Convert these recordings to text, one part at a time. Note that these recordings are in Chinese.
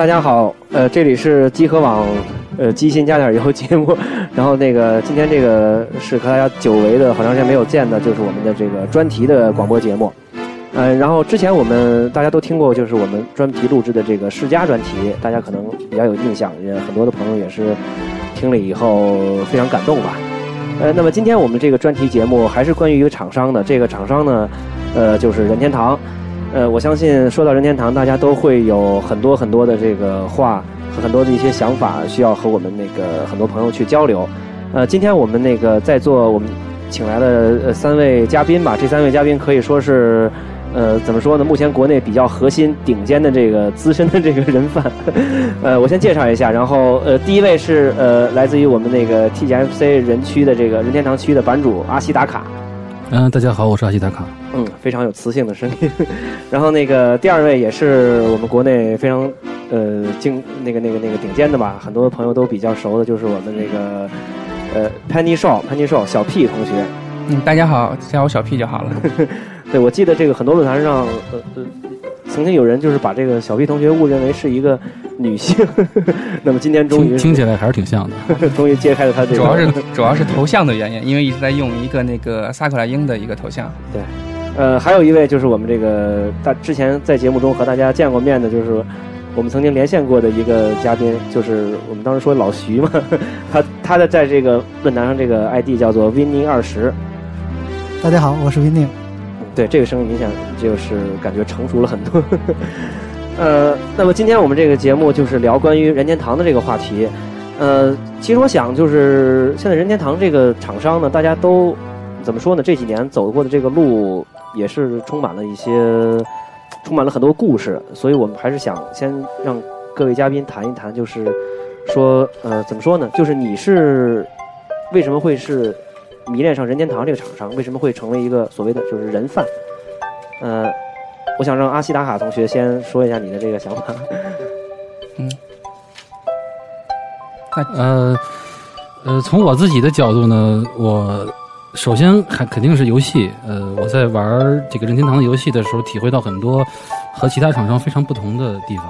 大家好，呃，这里是集合网，呃，机心加点油节目。然后那个今天这个是和大家久违的，好长时间没有见的，就是我们的这个专题的广播节目。呃，然后之前我们大家都听过，就是我们专题录制的这个世家专题，大家可能比较有印象，也很多的朋友也是听了以后非常感动吧。呃，那么今天我们这个专题节目还是关于一个厂商的，这个厂商呢，呃，就是任天堂。呃，我相信说到任天堂，大家都会有很多很多的这个话和很多的一些想法，需要和我们那个很多朋友去交流。呃，今天我们那个在座我们请来了呃三位嘉宾吧，这三位嘉宾可以说是呃怎么说呢？目前国内比较核心、顶尖的这个资深的这个人贩。呃，我先介绍一下，然后呃第一位是呃来自于我们那个 TGFC 人区的这个任天堂区的版主阿西达卡。嗯，大家好，我是阿西达卡。嗯，非常有磁性的声音。然后那个第二位也是我们国内非常呃精那个那个那个顶尖的吧，很多朋友都比较熟的，就是我们那个呃 Penny Show，Penny Show 小 P 同学。嗯，大家好，叫我小 P 就好了。对，我记得这个很多论坛上呃呃曾经有人就是把这个小 P 同学误认为是一个女性。那么今天终于听起来还是挺像的，终于揭开了他这个。主要是主要是头像的原因，因为一直在用一个那个萨克拉英的一个头像。对。呃，还有一位就是我们这个大之前在节目中和大家见过面的，就是我们曾经连线过的一个嘉宾，就是我们当时说老徐嘛，他他的在这个论坛上这个 ID 叫做 Winning 二十。大家好，我是 Winning。对，这个声音明显就是感觉成熟了很多。呃，那么今天我们这个节目就是聊关于任天堂的这个话题。呃，其实我想就是现在任天堂这个厂商呢，大家都怎么说呢？这几年走过的这个路。也是充满了一些，充满了很多故事，所以我们还是想先让各位嘉宾谈一谈，就是说，呃，怎么说呢？就是你是为什么会是迷恋上任天堂这个厂商？为什么会成为一个所谓的就是人贩？呃，我想让阿西达卡同学先说一下你的这个想法。嗯，呃，呃，从我自己的角度呢，我。首先，还肯定是游戏。呃，我在玩这个任天堂的游戏的时候，体会到很多和其他厂商非常不同的地方。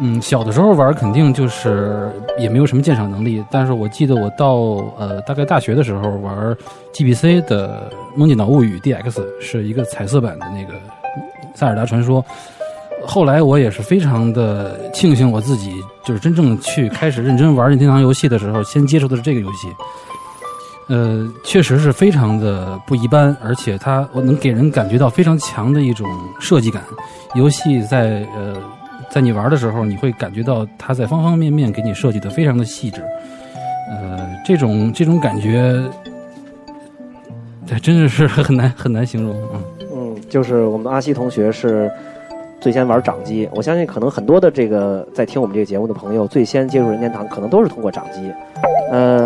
嗯，小的时候玩肯定就是也没有什么鉴赏能力，但是我记得我到呃大概大学的时候玩 GBC 的《梦境岛物语 DX》，是一个彩色版的那个《塞尔达传说》。后来我也是非常的庆幸，我自己就是真正去开始认真玩任天堂游戏的时候，先接触的是这个游戏。呃，确实是非常的不一般，而且它我能给人感觉到非常强的一种设计感。游戏在呃，在你玩的时候，你会感觉到它在方方面面给你设计的非常的细致。呃，这种这种感觉，这真的是很难很难形容啊。嗯，就是我们阿西同学是最先玩掌机，我相信可能很多的这个在听我们这个节目的朋友，最先接触任天堂可能都是通过掌机。呃。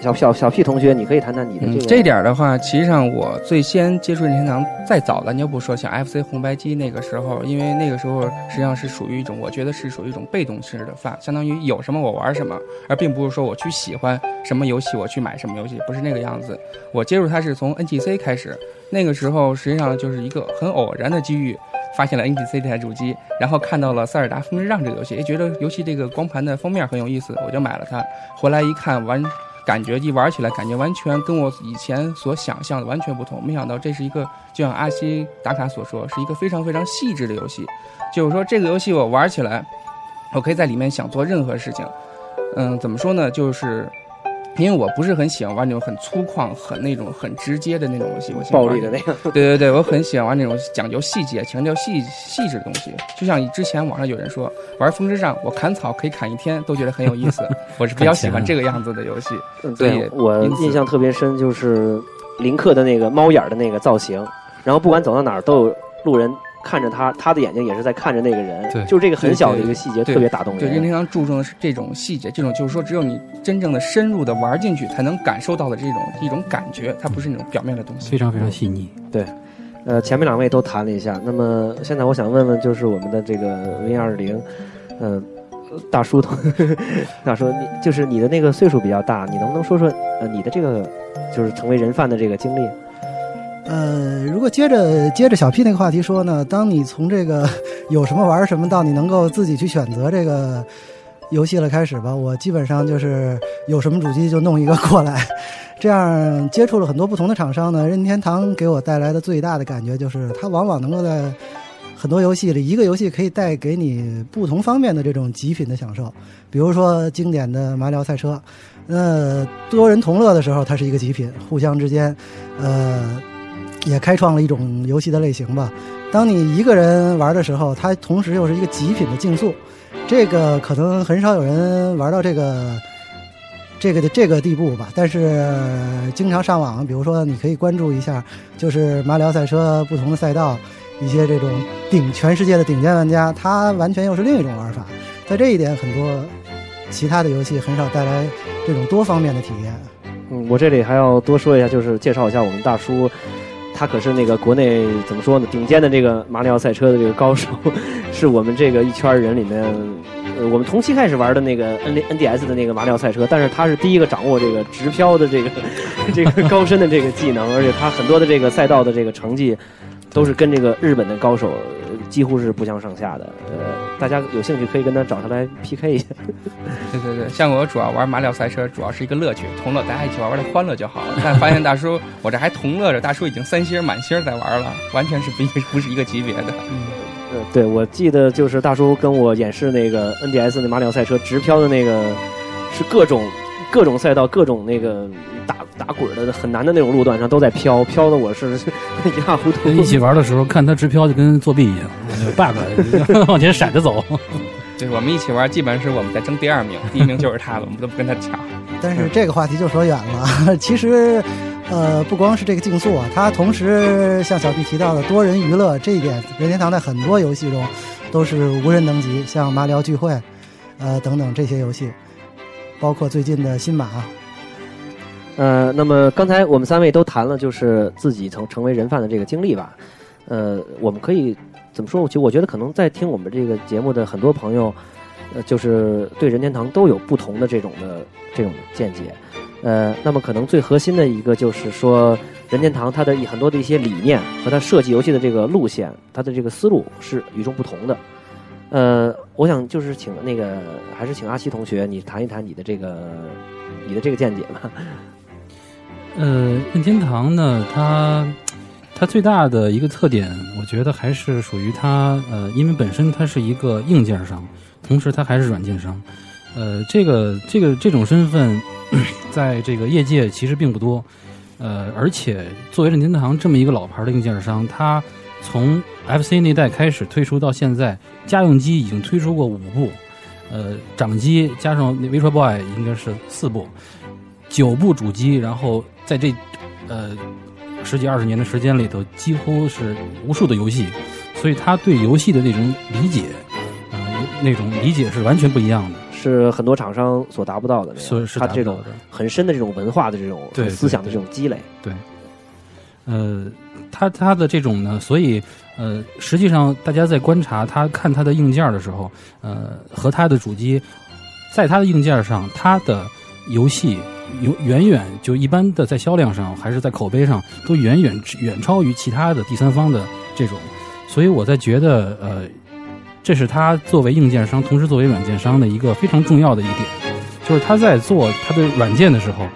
小小小 P 同学，你可以谈谈你的这个。这点的话，其实上我最先接触任天堂再早的，你要不说像 FC 红白机那个时候，因为那个时候实际上是属于一种，我觉得是属于一种被动式的饭，相当于有什么我玩什么，而并不是说我去喜欢什么游戏我去买什么游戏，不是那个样子。我接触它是从 NGC 开始，那个时候实际上就是一个很偶然的机遇，发现了 NGC 这台主机，然后看到了《塞尔达风之杖》这个游戏，也觉得游戏这个光盘的封面很有意思，我就买了它。回来一看完。感觉一玩起来，感觉完全跟我以前所想象的完全不同。没想到这是一个，就像阿西打卡所说，是一个非常非常细致的游戏。就是说，这个游戏我玩起来，我可以在里面想做任何事情。嗯，怎么说呢？就是因为我不是很喜欢玩那种很粗犷、很那种很直接的那种游戏，我喜欢暴力的那个。对对对，我很喜欢玩那种讲究细节、强调细细致的东西。就像之前网上有人说，玩风之杖，我砍草可以砍一天，都觉得很有意思。我是比较喜欢这个样子的游戏。嗯所以对我印象特别深，就是林克的那个猫眼儿的那个造型，然后不管走到哪儿都有路人看着他，他的眼睛也是在看着那个人，对就是这个很小的一个细节特别打动对，任天人。堂注重的是这种细节，这种就是说，只有你真正的深入的玩进去，才能感受到的这种一种感觉，它不是那种表面的东西。非常非常细腻。对呃，前面两位都谈了一下，那么现在我想问问，就是我们的这个 Win 二零，嗯。大叔，大叔，你就是你的那个岁数比较大，你能不能说说呃你的这个就是成为人贩的这个经历？呃，如果接着接着小 P 那个话题说呢，当你从这个 有什么玩什么到你能够自己去选择这个游戏了开始吧，我基本上就是有什么主机就弄一个过来，这样接触了很多不同的厂商呢。任天堂给我带来的最大的感觉就是，它往往能够在很多游戏里，一个游戏可以带给你不同方面的这种极品的享受。比如说经典的马里奥赛车，那多人同乐的时候，它是一个极品，互相之间，呃。也开创了一种游戏的类型吧。当你一个人玩的时候，它同时又是一个极品的竞速，这个可能很少有人玩到这个这个的这个地步吧。但是经常上网，比如说你可以关注一下，就是马里奥赛车不同的赛道，一些这种顶全世界的顶尖玩家，他完全又是另一种玩法。在这一点，很多其他的游戏很少带来这种多方面的体验。嗯，我这里还要多说一下，就是介绍一下我们大叔，他可是那个国内怎么说呢，顶尖的这个马里奥赛车的这个高手，是我们这个一圈人里面，呃，我们同期开始玩的那个 N N D S 的那个马里奥赛车，但是他是第一个掌握这个直漂的这个 这个高深的这个技能，而且他很多的这个赛道的这个成绩，都是跟这个日本的高手几乎是不相上下的。呃，大家有兴趣可以跟他找他来 PK 一下。对对对，像我主要玩马里奥赛车，主要是一个乐趣，同乐，大家一起玩玩的欢乐就好了。但发现大叔，我这还同乐着，大叔已经三星满星在玩了，完全是不一不是一个级别的。呃，对，我记得就是大叔跟我演示那个 NDS 那马里奥赛车直飘的那个，是各种各种赛道、各种那个打打滚的很难的那种路段上都在飘，飘的我是 一塌糊涂。一起玩的时候，看他直飘就跟作弊一样，bug 往前闪着走。对我们一起玩，基本上是我们在争第二名，第一名就是他了，我们都不跟他抢。但是这个话题就说远了。其实，呃，不光是这个竞速啊，它同时像小 B 提到的多人娱乐这一点，任天堂在很多游戏中都是无人能及，像马里奥聚会，呃等等这些游戏，包括最近的新马。呃，那么刚才我们三位都谈了，就是自己成成为人贩的这个经历吧。呃，我们可以怎么说？我觉我觉得可能在听我们这个节目的很多朋友，呃，就是对任天堂都有不同的这种的这种见解。呃，那么可能最核心的一个就是说，任天堂它的很多的一些理念和它设计游戏的这个路线，它的这个思路是与众不同的。呃，我想就是请那个还是请阿西同学，你谈一谈你的这个你的这个见解吧。呃，任天堂呢，它它最大的一个特点，我觉得还是属于它呃，因为本身它是一个硬件商，同时它还是软件商。呃，这个这个这种身份，在这个业界其实并不多。呃，而且作为任天堂这么一个老牌的硬件商，它从 FC 那代开始推出到现在，家用机已经推出过五部，呃，掌机加上那 Virtual Boy 应该是四部，九部主机，然后在这呃十几二十年的时间里头，几乎是无数的游戏，所以他对游戏的那种理解，呃，那种理解是完全不一样的，是很多厂商所达不到的那所以是样，它这种。很深的这种文化的这种对思想的这种积累。对呃，他他的这种呢，所以呃，实际上大家在观察他看他的硬件的时候，呃，和他的主机，在他的硬件上，他的游戏有远远就一般的在销量上还是在口碑上都远远远超于其他的第三方的这种，所以我在觉得呃，这是他作为硬件商，同时作为软件商的一个非常重要的一点，就是他在做他的软件的时候。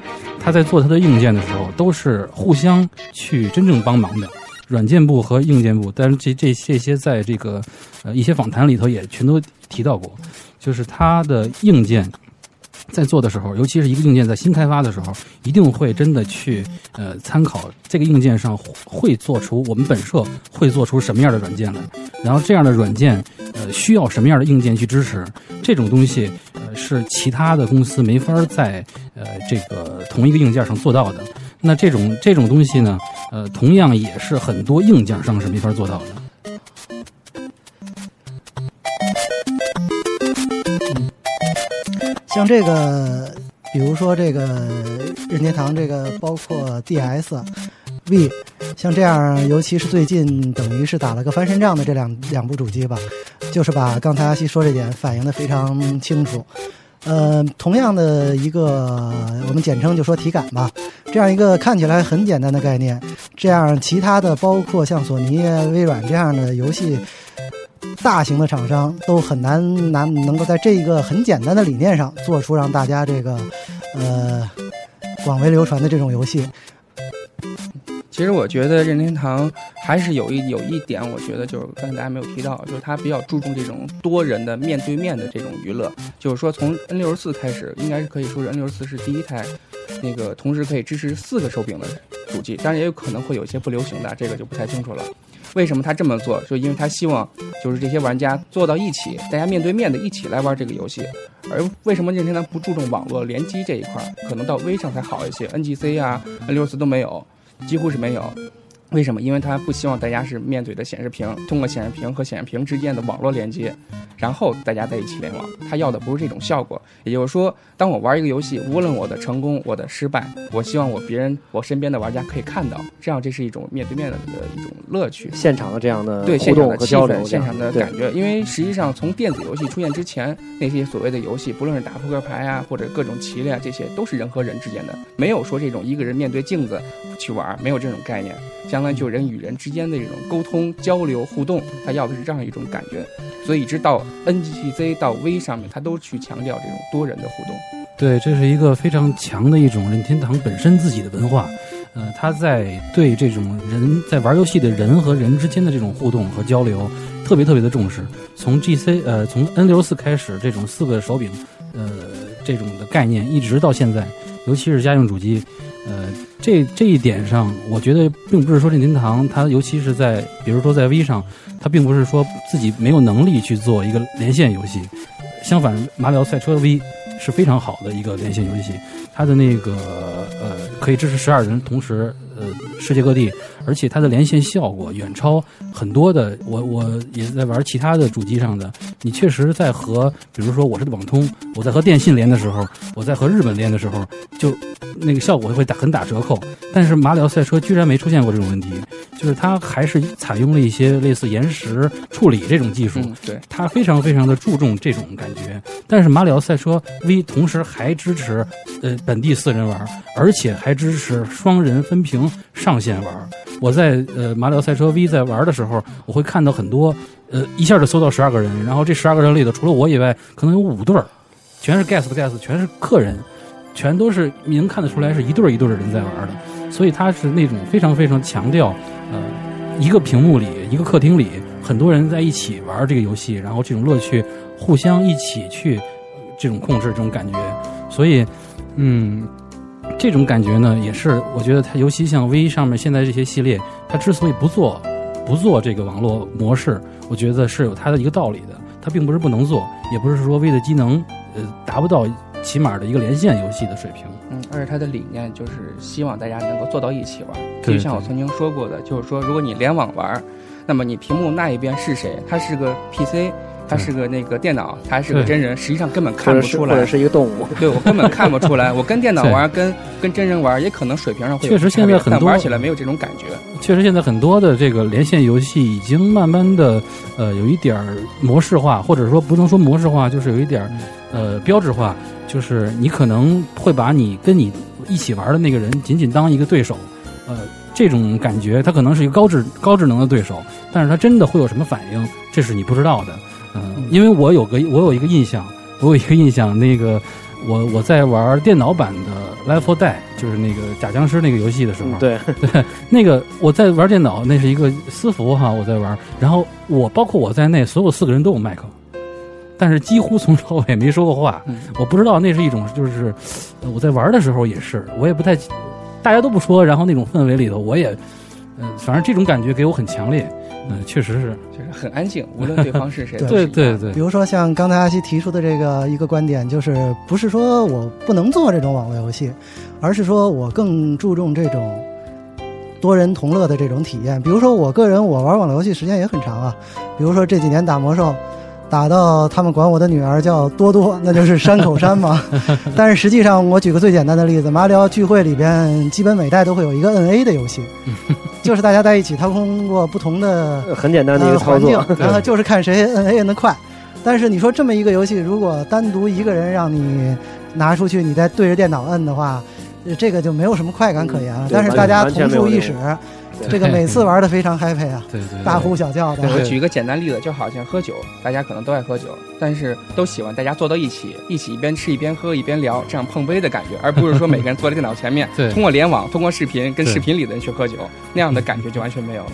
他在做他的硬件的时候，都是互相去真正帮忙的，软件部和硬件部。但是这这这些在这个呃一些访谈里头也全都提到过，就是他的硬件在做的时候，尤其是一个硬件在新开发的时候，一定会真的去呃参考这个硬件上会做出我们本社会做出什么样的软件来，然后这样的软件呃需要什么样的硬件去支持，这种东西呃是其他的公司没法在呃这个同一个硬件上做到的。那这种这种东西呢，呃，同样也是很多硬件上是没法做到的。像这个，比如说这个任天堂这个，包括 DS、V，像这样，尤其是最近等于是打了个翻身仗的这两两部主机吧，就是把刚才阿西说这点反映的非常清楚。呃，同样的一个，我们简称就说体感吧，这样一个看起来很简单的概念，这样其他的包括像索尼、微软这样的游戏。大型的厂商都很难难能够在这一个很简单的理念上做出让大家这个呃广为流传的这种游戏。其实我觉得任天堂还是有一有一点，我觉得就是刚才大家没有提到，就是它比较注重这种多人的面对面的这种娱乐。就是说，从 N 六十四开始，应该是可以说是 N 六十四是第一台那个同时可以支持四个手柄的主机，当然也有可能会有一些不流行的，这个就不太清楚了。为什么他这么做？就因为他希望就是这些玩家坐到一起，大家面对面的一起来玩这个游戏。而为什么任天堂不注重网络联机这一块？可能到微上才好一些，NGC 啊、N 六十四都没有。几乎是没有，为什么？因为他不希望大家是面对的显示屏，通过显示屏和显示屏之间的网络连接，然后大家在一起联网。他要的不是这种效果。也就是说，当我玩一个游戏，无论我的成功、我的失败，我希望我别人、我身边的玩家可以看到，这样这是一种面对面的一种乐趣。现场的这样的对现场的气氛、现场的感觉。因为实际上，从电子游戏出现之前，那些所谓的游戏，不论是打扑克牌啊，或者各种棋类啊，这些都是人和人之间的，没有说这种一个人面对镜子去玩，没有这种概念。相当于就人与人之间的这种沟通、交流、互动，他要的是这样一种感觉。所以，一直到 N G T C 到 V 上面，他都去强调这种多人的互动。对，这是一个非常强的一种任天堂本身自己的文化。呃，他在对这种人在玩游戏的人和人之间的这种互动和交流，特别特别的重视。从 GC 呃，从 N 六四开始，这种四个手柄呃这种的概念，一直到现在，尤其是家用主机。呃，这这一点上，我觉得并不是说任天堂，它尤其是在，比如说在 V 上，它并不是说自己没有能力去做一个连线游戏。相反，马里奥赛车 V 是非常好的一个连线游戏，它的那个呃可以支持十二人同时呃世界各地，而且它的连线效果远超很多的。我我也在玩其他的主机上的，你确实在和，比如说我是网通，我在和电信连的时候，我在和日本连的时候，就那个效果会打很打折扣。但是马里奥赛车居然没出现过这种问题，就是它还是采用了一些类似延时处理这种技术。对，它非常非常的注重这种感觉。但是马里奥赛车 V 同时还支持呃本地四人玩，而且还支持双人分屏上线玩。我在呃马里奥赛车 V 在玩的时候，我会看到很多呃一下就搜到十二个人，然后这十二个人里头除了我以外，可能有五对儿，全是 guest guest，全是客人，全都是你能看得出来是一对儿一对儿的人在玩的。所以它是那种非常非常强调，呃，一个屏幕里，一个客厅里，很多人在一起玩这个游戏，然后这种乐趣互相一起去这种控制这种感觉。所以，嗯，这种感觉呢，也是我觉得它，尤其像 V 上面现在这些系列，它之所以不做不做这个网络模式，我觉得是有它的一个道理的。它并不是不能做，也不是说 V 的机能呃达不到起码的一个连线游戏的水平。嗯，而且它的理念就是希望大家能够坐到一起玩。对就像我曾经说过的，就是说，如果你联网玩，那么你屏幕那一边是谁？它是个 PC，他是个那个电脑，他还是个真人，实际上根本看不出来是或者。是一个动物。对我根本看不出来，我跟电脑玩，跟跟真人玩，也可能水平上会有确实现在很多但玩起来没有这种感觉。确实，现在很多的这个连线游戏已经慢慢的，呃，有一点儿模式化，或者说不能说模式化，就是有一点儿，呃，标志化。就是你可能会把你跟你一起玩的那个人仅仅当一个对手，呃，这种感觉，他可能是一个高智高智能的对手，但是他真的会有什么反应，这是你不知道的。嗯、因为我有个我有一个印象，我有一个印象，那个我我在玩电脑版的《Left 4 Dead》，就是那个假僵尸那个游戏的时候，对。对，那个我在玩电脑，那是一个私服哈，我在玩，然后我包括我在内，所有四个人都有麦克，但是几乎从头到尾没说过话。嗯。我不知道那是一种就是呃我在玩的时候也是，我也不太大家都不说，然后那种氛围里头我也呃反正这种感觉给我很强烈。嗯、确实是，就是很安静，无论对方是谁对对对比，如说像刚才阿西提出的这个一个观点，就是不是说我不能做这种网络游戏，而是说我更注重这种多人同乐的这种体验。比如说我个人，我玩网络游戏时间也很长啊，比如说这几年打魔兽。打到他们管我的女儿叫多多，那就是山口山嘛。但是实际上，我举个最简单的例子，马里奥聚会里边基本每代都会有一个 NA 的游戏，就是大家在一起，他通过不同的很简单的一呃个操作环，境，然后就是看谁摁 A 摁得快。但是你说这么一个游戏，如果单独一个人让你拿出去，你再对着电脑摁的话，呃这个就没有什么快感可言了。对但是大家同处一室这个每次玩的非常 happy 啊，对对，大呼小叫的。我举一个简单例子，就好像喝酒，大家可能都爱喝酒，但是都喜欢大家坐到一起，一起一边吃一边喝一边聊，这样碰杯的感觉，而不是说每个人坐在电脑前面，通过联网、通过视频跟视频里的人去喝酒，那样的感觉就完全没有了。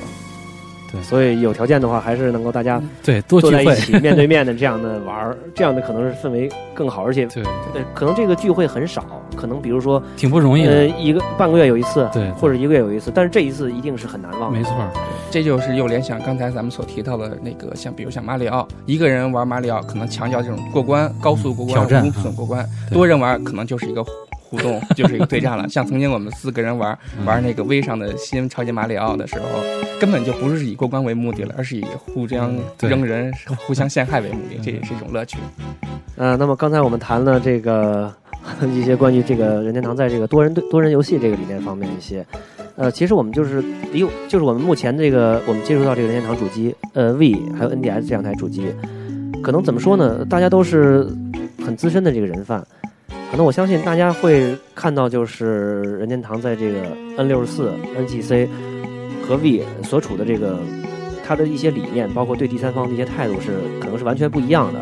所以有条件的话，还是能够大家对多聚在一起，面对面的这样的玩儿，这样的可能是氛围更好，而且 对，对，可能这个聚会很少，可能比如说挺不容易呃的，一个半个月有一次，对或者一个月有一次，但是这一次一定是很难忘的。没错儿，这就是又联想刚才咱们所提到的那个，像比如像马里奥，一个人玩马里奥可能强调这种过关、高速过关、挑战无损过关；多人玩可能就是一个互动，就是一个对战了。像曾经我们四个人玩嗯玩那个微上的新超级马里奥的时候，根本就不是以过关为目的了，而是以互相扔人、互相陷害为目的，这也是一种乐趣。呃，那么刚才我们谈了这个 一些关于这个任天堂在这个多人对多人游戏这个理念方面一些。呃，其实我们就是离，就是我们目前这个我们接触到这个任天堂主机，呃，V 还有 NDS 这两台主机，可能怎么说呢？大家都是很资深的这个人贩，那我相信大家会看到，就是任天堂在这个 N 六十四、NGC 和 V 所处的这个它的一些理念，包括对第三方的一些态度是可能是完全不一样的。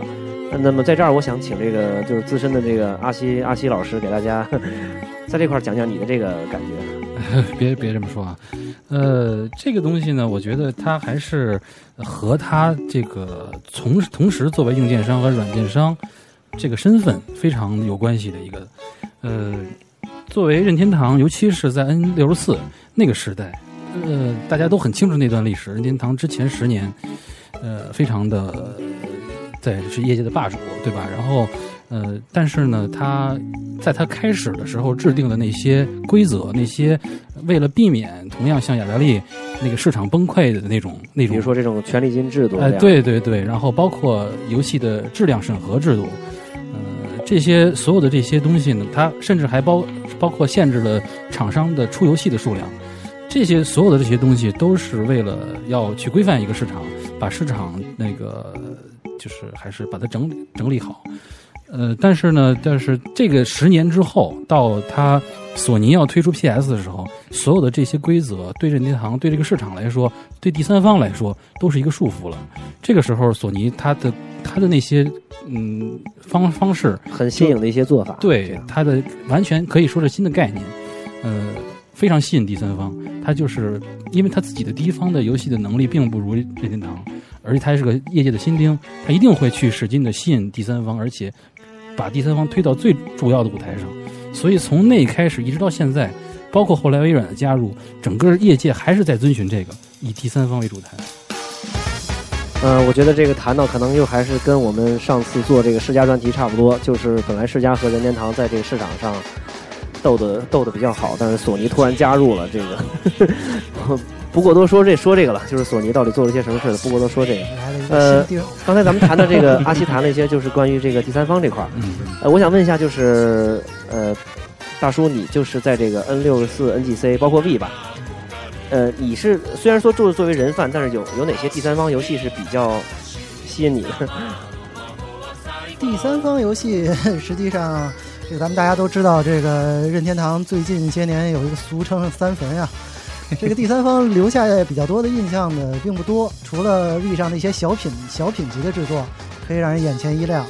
那么在这儿，我想请这个就是资深的这个阿西阿西老师给大家在这块儿讲讲你的这个感觉。别别这么说啊，呃，这个东西呢，我觉得它还是和它这个从同时作为硬件商和软件商这个身份非常有关系的一个，呃，作为任天堂，尤其是在 N 六十四那个时代，呃，大家都很清楚那段历史，任天堂之前十年，呃，非常的呃在是业界的霸主，对吧？然后。呃，但是呢，他在他开始的时候制定的那些规则，那些为了避免同样像雅达利那个市场崩溃的那种那种，比如说这种权利金制度，哎，对对对，然后包括游戏的质量审核制度，呃，这些所有的这些东西呢，它甚至还包包括限制了厂商的出游戏的数量，这些所有的这些东西都是为了要去规范一个市场，把市场那个就是还是把它整理整理好。呃，但是呢，但是这个十年之后，到他索尼要推出 PS 的时候，所有的这些规则对任天堂、对这个市场来说，对第三方来说，都是一个束缚了。这个时候，索尼它的它的那些嗯方方式，很新颖的一些做法。对样它的完全可以说是新的概念，呃，非常吸引第三方。他就是因为他自己的第一方的游戏的能力并不如任天堂，而且他是个业界的新丁，他一定会去使劲的吸引第三方，而且把第三方推到最主要的舞台上。所以从那开始一直到现在，包括后来微软的加入，整个业界还是在遵循这个以第三方为主台。呃，我觉得这个谈到可能又还是跟我们上次做这个世嘉专题差不多，就是本来世嘉和任天堂在这个市场上斗的斗的比较好，但是索尼突然加入了这个，不过多说这说这个了，就是索尼到底做了些什么事儿，不过多说这个。呃刚才咱们谈的这个阿西谈了一些，就是关于这个第三方这块儿。嗯，呃，我想问一下，就是呃，大叔，你就是在这个 N 六十四、NGC 包括 V 吧？呃，你是虽然说作作为人贩，但是有有哪些第三方游戏是比较吸引你的？第三方游戏 实际上，这个咱们大家都知道，这个任天堂最近些年有一个俗称“三坟”呀。这个第三方留下比较多的印象的并不多，除了 V 上的一些小品小品级的制作，可以让人眼前一亮。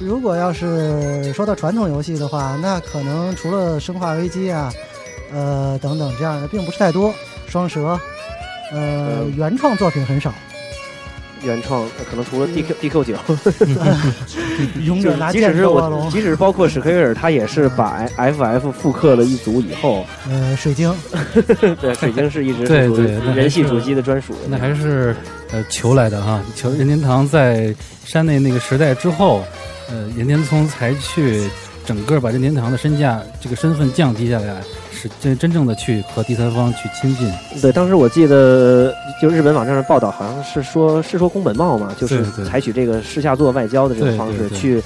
如果要是说到传统游戏的话，那可能除了《生化危机》啊，呃等等这样的，并不是太多。双蛇，呃，原创作品很少。原创，呃可能除了 DQ DQ 九，勇者拿即剑使是我，斗恶龙，即使包括史克威尔，他也是把 FF 复刻了一组以后，呃，水晶，对，水晶是一直对是属于对那还是人系主机的专属的。那还是呃求来的哈。求任天堂在山内那个时代之后，呃，任天聪才去整个把任天堂的身价这个身份降低下来，是真真正的去和第三方去亲近。对，当时我记得就日本网站上报道，好像是说是说宫本茂嘛，就是采取这个私下做外交的这种方式去。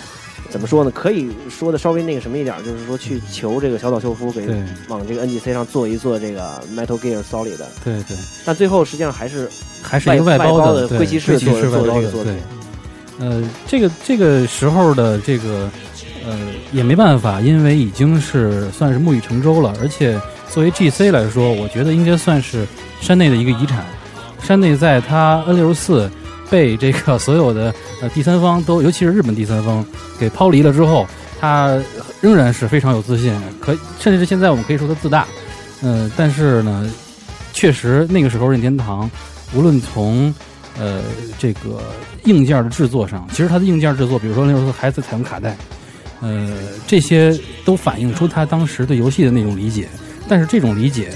怎么说呢？可以说的稍微那个什么一点，就是说去求这个小岛秀夫给往这个 NGC 上做一做这个 Metal Gear Solid 的，对对，但最后实际上还是还是一个外包的灰骑士做的这个作品。呃，这个这个时候的这个呃也没办法，因为已经是算是木已成舟了，而且作为 GC 来说，我觉得应该算是山内的一个遗产。山内在它 N 六十四被这个所有的呃第三方都，尤其是日本第三方给抛离了之后，他仍然是非常有自信，可甚至是现在我们可以说他自大。嗯、但是呢，确实那个时候任天堂无论从呃这个硬件的制作上，其实它的硬件制作，比如说那时候还在采用卡带，呃，这些都反映出他当时对游戏的那种理解。但是这种理解，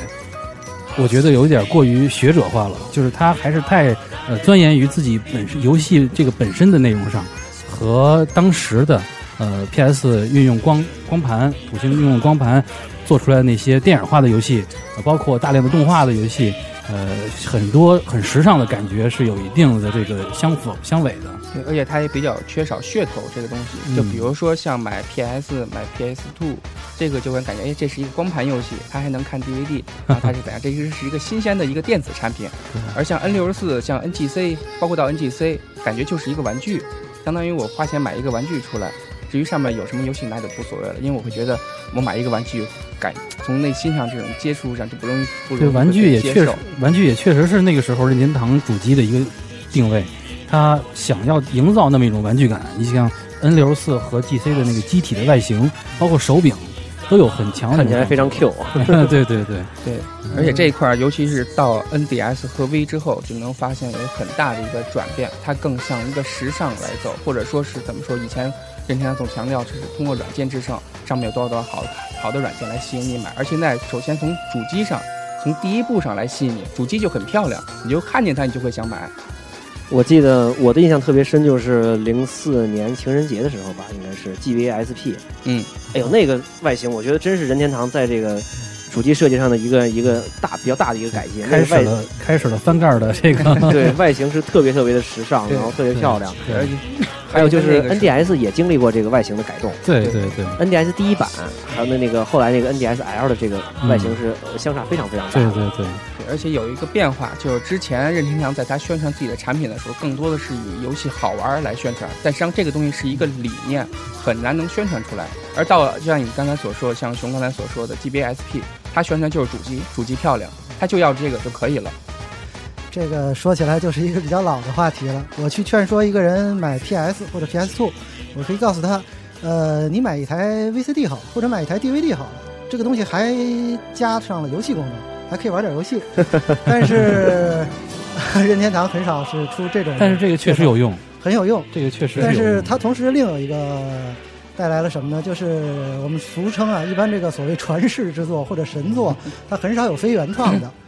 我觉得有点过于学者化了，就是他还是太呃钻研于自己本身游戏这个本身的内容上，和当时的呃 PS 运用光光盘、土星运用光盘做出来的那些电影化的游戏，包括大量的动画的游戏，呃，很多很时尚的感觉是有一定的这个相符相违的。对，而且它也比较缺少噱头这个东西。嗯就比如说像买 PS、买 PS Two，这个就会感觉，哎，这是一个光盘游戏，它还能看 DVD，然后它是怎样？这是是一个新鲜的一个电子产品。而像 N 六十四、像 NGC，包括到 NGC，感觉就是一个玩具，相当于我花钱买一个玩具出来。至于上面有什么游戏，那就无所谓了，因为我会觉得我买一个玩具，感从内心上这种接触上就不容易不容易对，玩具也确实。，玩具也确实是那个时候任天堂主机的一个定位，它想要营造那么一种玩具感。你像 N 六十四和 GC 的那个机体的外形，包括手柄，都有很强的看起来非常 Q。常对对对，对，而且这一块儿，尤其是到 NDS 和 V 之后，就能发现有很大的一个转变，它更向一个时尚来走，或者说是怎么说？以前任天堂总强调就是通过软件制胜，上面有多少多少好好的软件来吸引你买，而现在首先从主机上，从第一步上来吸引你，主机就很漂亮，你就看见它，你就会想买。我记得我的印象特别深，就是零四年情人节的时候吧，应该是 GVSP。嗯，哎呦，那个外形，我觉得真是任天堂在这个主机设计上的一个一个大比较大的一个改进。那开始了开始了翻盖的这个 对外形是特别特别的时尚，然后特别漂亮。而且还有就是 NDS 也经历过这个外形的改动。对对对 NDS 第一版，还有那那个后来那个 NDS L 的这个外形是呃相差非常非常大的。对对对，对，而且有一个变化，就是之前任天堂在他宣传自己的产品的时候，更多的是以游戏好玩儿来宣传，但实际上这个东西是一个理念，很难能宣传出来。而到了就像你刚才所说，像熊刚才所说的 GBSP，它宣传就是主机，主机漂亮，它就要这个就可以了。这个说起来就是一个比较老的话题了。我去劝说一个人买 PS 或者 PS Two，我可以告诉他，呃，你买一台 VCD 好，或者买一台 DVD 好，这个东西还加上了游戏功能，还可以玩点游戏。但是任天堂很少是出这种，但是这个确实有用，很有用。这个确实但是。它同时另有一个带来了什么呢？就是我们俗称啊，一般这个所谓传世之作或者神作，它很少有非原创的，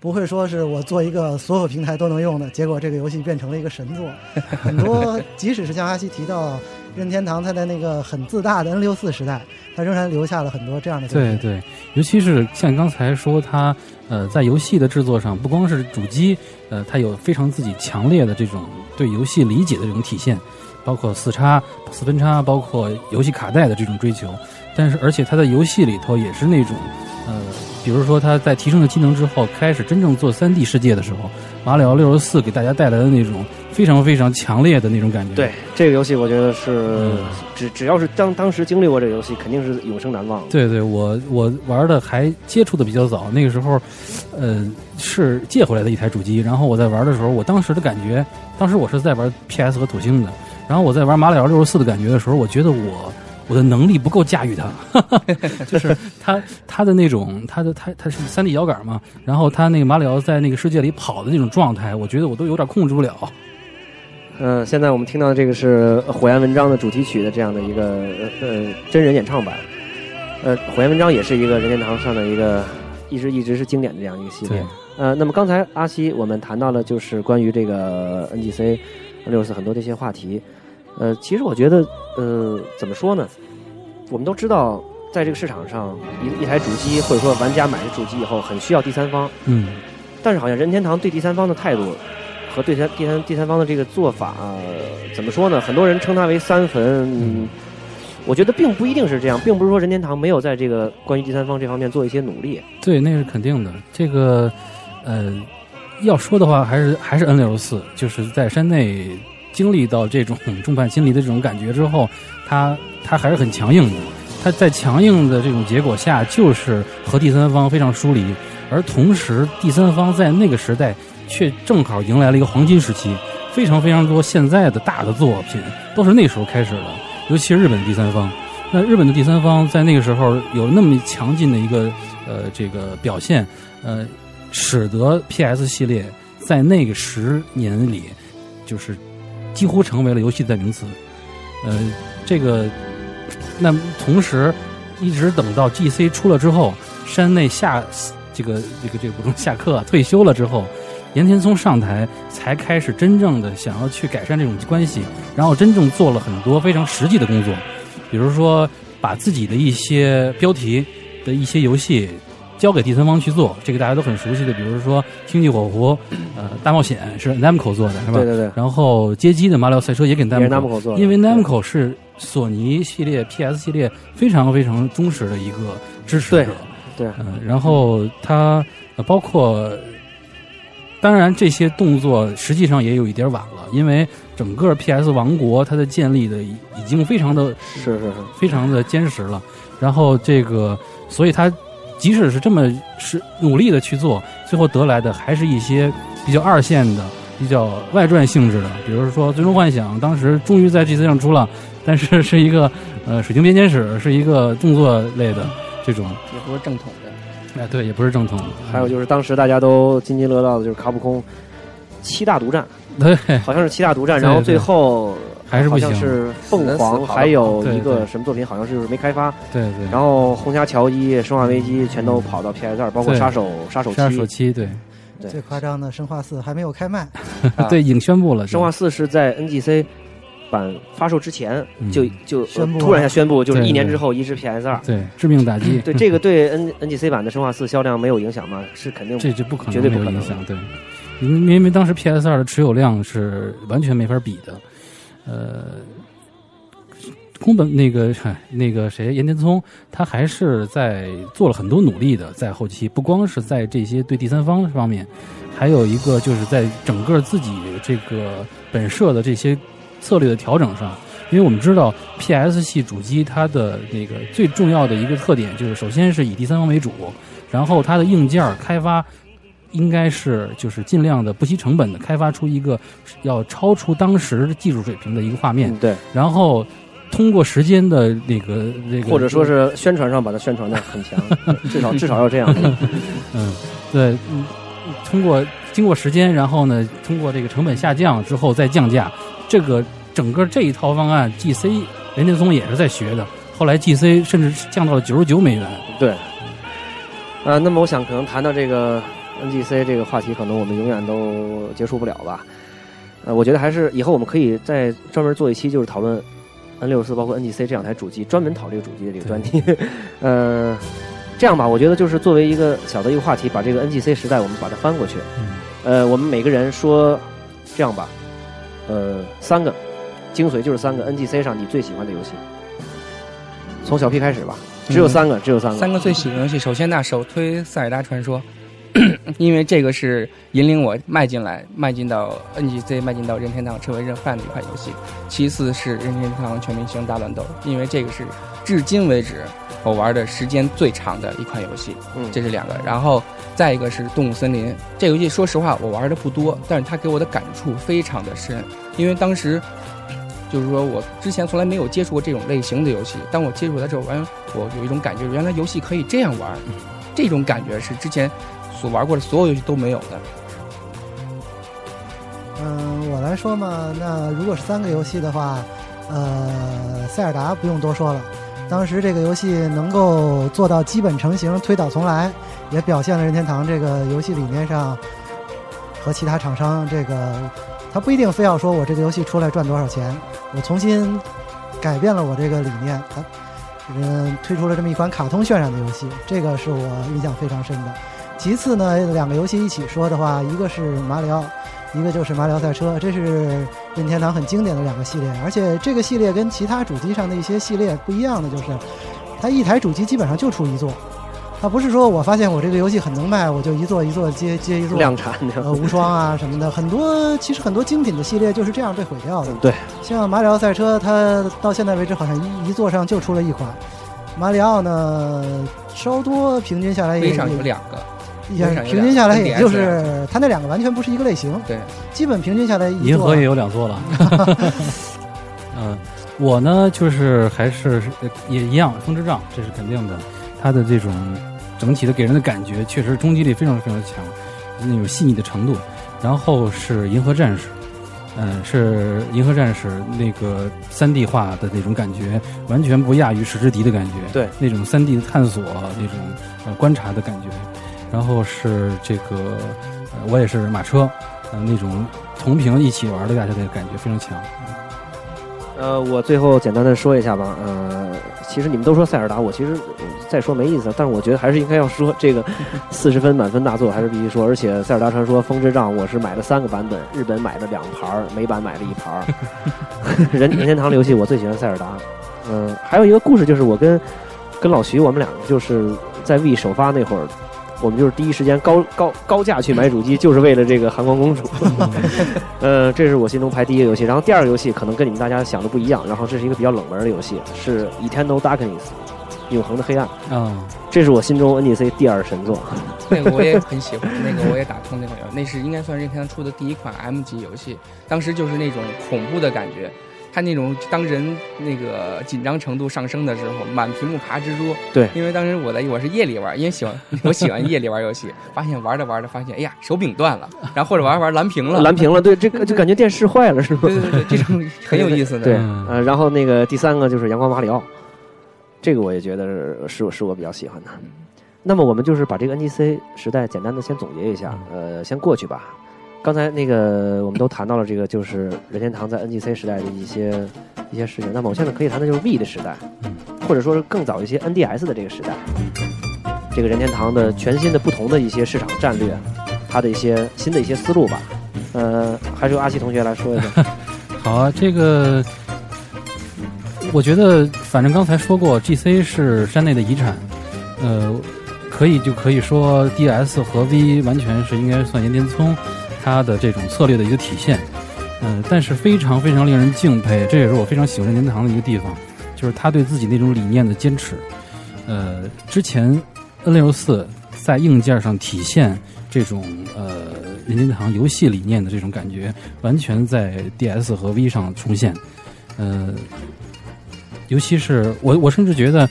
不会说是我做一个所有平台都能用的，结果这个游戏变成了一个神作。很多，即使是像阿西提到任天堂，它在那个很自大的 N 六四时代，它仍然留下了很多这样的。对对，尤其是像刚才说它呃，在游戏的制作上，不光是主机，呃，它有非常自己强烈的这种对游戏理解的这种体现，包括四叉、四分叉，包括游戏卡带的这种追求。但是，而且它在游戏里头也是那种，呃，比如说它在提升了机能之后，开始真正做三 D 世界的时候，马里奥六十四给大家带来的那种非常非常强烈的那种感觉。对这个游戏，我觉得是嗯只只要是当当时经历过这个游戏，肯定是永生难忘。对对，我我玩的还接触的比较早，那个时候，呃，是借回来的一台主机。然后我在玩的时候，我当时的感觉，当时我是在玩 PS 和土星的，然后我在玩马里奥六十四的感觉的时候，我觉得我我的能力不够驾驭它，就是它它的那种它的它它是三 D 摇杆嘛，然后它那个马里奥在那个世界里跑的那种状态，我觉得我都有点控制不了。嗯、现在我们听到的这个是《火焰文章》的主题曲的这样的一个呃呃真人演唱版。呃，《火焰文章》也是一个任天堂上的一个一直一直是经典的这样一个系列。呃，那么刚才阿西我们谈到了就是关于这个 NGC 六四很多这些话题。呃，其实我觉得呃怎么说呢？我们都知道，在这个市场上，一一台主机或者说玩家买了主机以后，很需要第三方。嗯，但是好像任天堂对第三方的态度和对三第三第三方的这个做法、怎么说呢？很多人称它为三坟，嗯我觉得并不一定是这样，并不是说任天堂没有在这个关于第三方这方面做一些努力。对，那是肯定的。这个，呃，要说的话，还是还是 N 六十四，就是在山内经历到这种 众叛亲离的这种感觉之后，他他还是很强硬的。他在强硬的这种结果下，就是和第三方非常疏离，而同时第三方在那个时代却正好迎来了一个黄金时期，非常非常多现在的大的作品都是那时候开始的，尤其是日本的第三方。那日本的第三方在那个时候有那么强劲的一个呃这个表现，呃，使得 PS 系列在那个十年里，就是几乎成为了游戏代名词。呃，这个，那同时一直等到 GC 出了之后，山内下这个这个这个不中下课退休了之后，岩田聪上台才开始真正的想要去改善这种关系，然后真正做了很多非常实际的工作，比如说把自己的一些标题的一些游戏交给第三方去做，这个大家都很熟悉的，比如说《星际火狐》呃《大冒险》是 Namco 做的，是吧？对对对，然后街机的马里奥赛车也给 Namco，Namco 做的，因为 Namco 是索尼系列、PS 系列非常非常忠实的一个支持者。对，嗯、然后它、呃包括，当然这些动作实际上也有一点晚了，因为整个 PS 王国它的建立的已已经非常的是是是，非常的坚实了。然后这个，所以他即使是这么是努力的去做，最后得来的还是一些比较二线的、比较外传性质的，比如说《最终幻想》，当时终于在 GC 上出了，但是 是一个呃水晶编年史，是一个动作类的这种，也不是正统的。哎，对，也不是正统的。还有就是当时大家都津津乐道的就是卡普空七大独占，对，好像是七大独占，然后最后还是不行好像是凤凰，还有一个什么作品，好像是没开发。对对。然后红霞乔伊、生化危机全都跑到 PS 二，包括杀手、杀手杀手七。对对最夸张的《生化四》还没有开卖，对，已经宣布了。生化四是在 NGC 版发售之前嗯就就宣布突然一下宣布，就是一年之后移植 PS 二。对致命打击，对这个对 N NGC 版的生化四销量没有影响吗？是肯定这就不可能绝对不可能没有影响，对，因为因为当时 PS 二的持有量是完全没法比的，呃，宫本那个那个谁岩田聪，他还是在做了很多努力的，在后期不光是在这些对第三方方面，还有一个就是在整个自己这个本社的这些策略的调整上。因为我们知道 PS 系主机它的那个最重要的一个特点就是，首先是以第三方为主，然后它的硬件开发应该是就是尽量的不惜成本的开发出一个要超出当时技术水平的一个画面，嗯对，然后通过时间的那个那个，或者说是宣传上把它宣传的很强，至少至少要这样。嗯，对，嗯，通过经过时间，然后呢，通过这个成本下降之后再降价，这个整个这一套方案，GC 任天松也是在学的。后来 GC 甚至降到了九十九美元。对，呃，那么我想可能谈到这个 NGC 这个话题，可能我们永远都结束不了吧。呃，我觉得还是以后我们可以再专门做一期，就是讨论 N 六四包括 NGC 这两台主机，专门讨这个主机的这个专题。呃，这样吧，我觉得就是作为一个小的一个话题，把这个 NGC 时代我们把它翻过去。嗯呃，我们每个人说这样吧，呃，三个精髓就是三个 NGC 上你最喜欢的游戏，从小 P 开始吧，只有嗯三个，只有三个。三个最喜欢的游戏，首先那首推《塞尔达传说》，因为这个是引领我迈进来，迈进到 NGC，迈进到任天堂成为任范的一款游戏。其次是任天堂全明星大乱斗，因为这个是至今为止我玩的时间最长的一款游戏。嗯，这是两个，然后再一个是《动物森林》这个游戏，说实话我玩的不多，但是它给我的感触非常的深，因为当时就是说我之前从来没有接触过这种类型的游戏，当我接触它之后，完我有一种感觉，原来游戏可以这样玩，这种感觉是之前所玩过的所有游戏都没有的。嗯，我来说嘛，那如果是三个游戏的话，呃，塞尔达不用多说了。当时这个游戏能够做到基本成型、推倒重来，也表现了任天堂这个游戏理念上和其他厂商这个，他不一定非要说我这个游戏出来赚多少钱，我重新改变了我这个理念，他嗯推出了这么一款卡通渲染的游戏，这个是我印象非常深的。其次呢，两个游戏一起说的话，一个是马里奥。一个就是马里奥赛车，这是任天堂很经典的两个系列，而且这个系列跟其他主机上的一些系列不一样的就是，它一台主机基本上就出一座，它不是说我发现我这个游戏很能卖，我就一座一座接接一座量产呃无双啊什么的，很多其实很多精品的系列就是这样被毁掉的。对，像马里奥赛车，它到现在为止好像一一座上就出了一款，马里奥呢稍多平均下来也上有两个。也平均下来，也就是它那两个完全不是一个类型。对，基本平均下来，银河也有两座了。嗯，我呢就是还是也一样，风之杖这是肯定的。它的这种整体的给人的感觉，确实冲击力非常非常强，那种细腻的程度。然后是银河战士，嗯，是银河战士那个三 D 化的那种感觉，完全不亚于史之敌的感觉。对，那种三 D 的探索，那种呃观察的感觉。然后是这个，呃，我也是马车，呃，那种同屏一起玩的大家的感觉非常强。呃，我最后简单的说一下吧，呃，其实你们都说塞尔达，我其实再说没意思，但是我觉得还是应该要说这个四十分满分大作还是必须说，而且塞尔达传说风之杖我是买了三个版本，日本买了两盘，美版买了一盘。任 任天堂的游戏我最喜欢塞尔达，嗯，还有一个故事就是我跟跟老徐我们两个就是在 V 首发那会儿。我们就是第一时间高高高价去买主机，就是为了这个《寒光公主》。呃，这是我心中排第一个游戏。然后第二个游戏可能跟你们大家想的不一样。然后这是一个比较冷门的游戏，是《Eternal Darkness》永恒的黑暗。啊，这是我心中 NGC 第二神作。那个我也很喜欢，那个我也打通那款游戏，那是应该算是任天堂出的第一款 M 级游戏。当时就是那种恐怖的感觉。他那种当人那个紧张程度上升的时候，满屏幕爬蜘蛛。对，因为当时我在我是夜里玩，因为喜欢 我喜欢夜里玩游戏，发现玩着玩着发现，哎呀，手柄断了，然后或者玩着玩蓝屏了，蓝屏了，对，这个就感觉电视坏了，是吧？对对对，这种 很有意思的。对，呃，然后那个第三个就是阳光马里奥，这个我也觉得是是我比较喜欢的。那么我们就是把这个 NGC 时代简单的先总结一下，呃，先过去吧。刚才那个我们都谈到了这个，就是任天堂在 NGC 时代的一些一些事情。那么我现在可以谈的就是 V 的时代，或者说是更早一些 NDS 的这个时代。这个任天堂的全新的、不同的一些市场战略，它的一些新的一些思路吧。呃，还是由阿奇同学来说一下。好啊，这个我觉得，反正刚才说过，GC 是山内的遗产。呃，可以就可以说，DS 和 V 完全是应该算岩田聪。他的这种策略的一个体现，嗯，但是非常非常令人敬佩，这也是我非常喜欢任天堂的一个地方，就是他对自己那种理念的坚持。呃，之前 N 六四在硬件上体现这种呃任天堂游戏理念的这种感觉，完全在 DS 和 V 上重现。呃，尤其是我，我甚至觉得，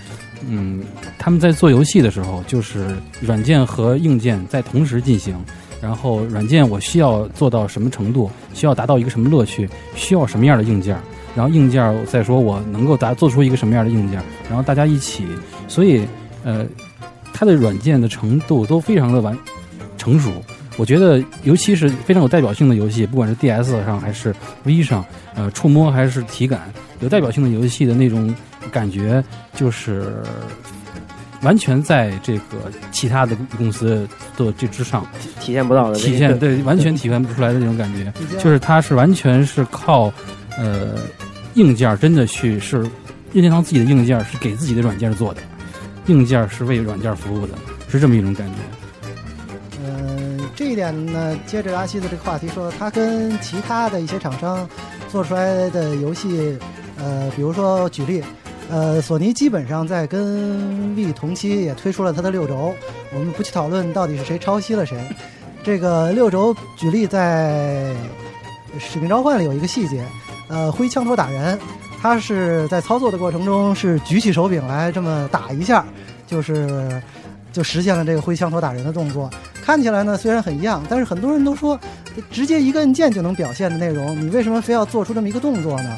嗯，他们在做游戏的时候，就是软件和硬件在同时进行。然后软件我需要做到什么程度，需要达到一个什么乐趣，需要什么样的硬件，然后硬件再说我能够达做出一个什么样的硬件，然后大家一起，所以呃，它的软件的程度都非常的完成熟。我觉得尤其是非常有代表性的游戏，不管是 DS 上还是 V 上，呃，触摸还是体感，有代表性的游戏的那种感觉就是。完全在这个其他的公司的这之上体现不到的，体现对完全体现不出来的那种感觉，就是它是完全是靠呃硬件真的去是任天堂自己的硬件是给自己的软件做的，硬件是为软件服务的，是这么一种感觉。嗯，这一点呢，接着阿西的这个话题说，他跟其他的一些厂商做出来的游戏，呃，比如说举例。呃，索尼基本上在跟 V 同期也推出了它的六轴，我们不去讨论到底是谁抄袭了谁。这个六轴举例在《使命召唤》里有一个细节，呃，挥枪托打人，它是在操作的过程中是举起手柄来这么打一下，就是就实现了这个挥枪托打人的动作。看起来呢虽然很一样，但是很多人都说，直接一个按键就能表现的内容，你为什么非要做出这么一个动作呢？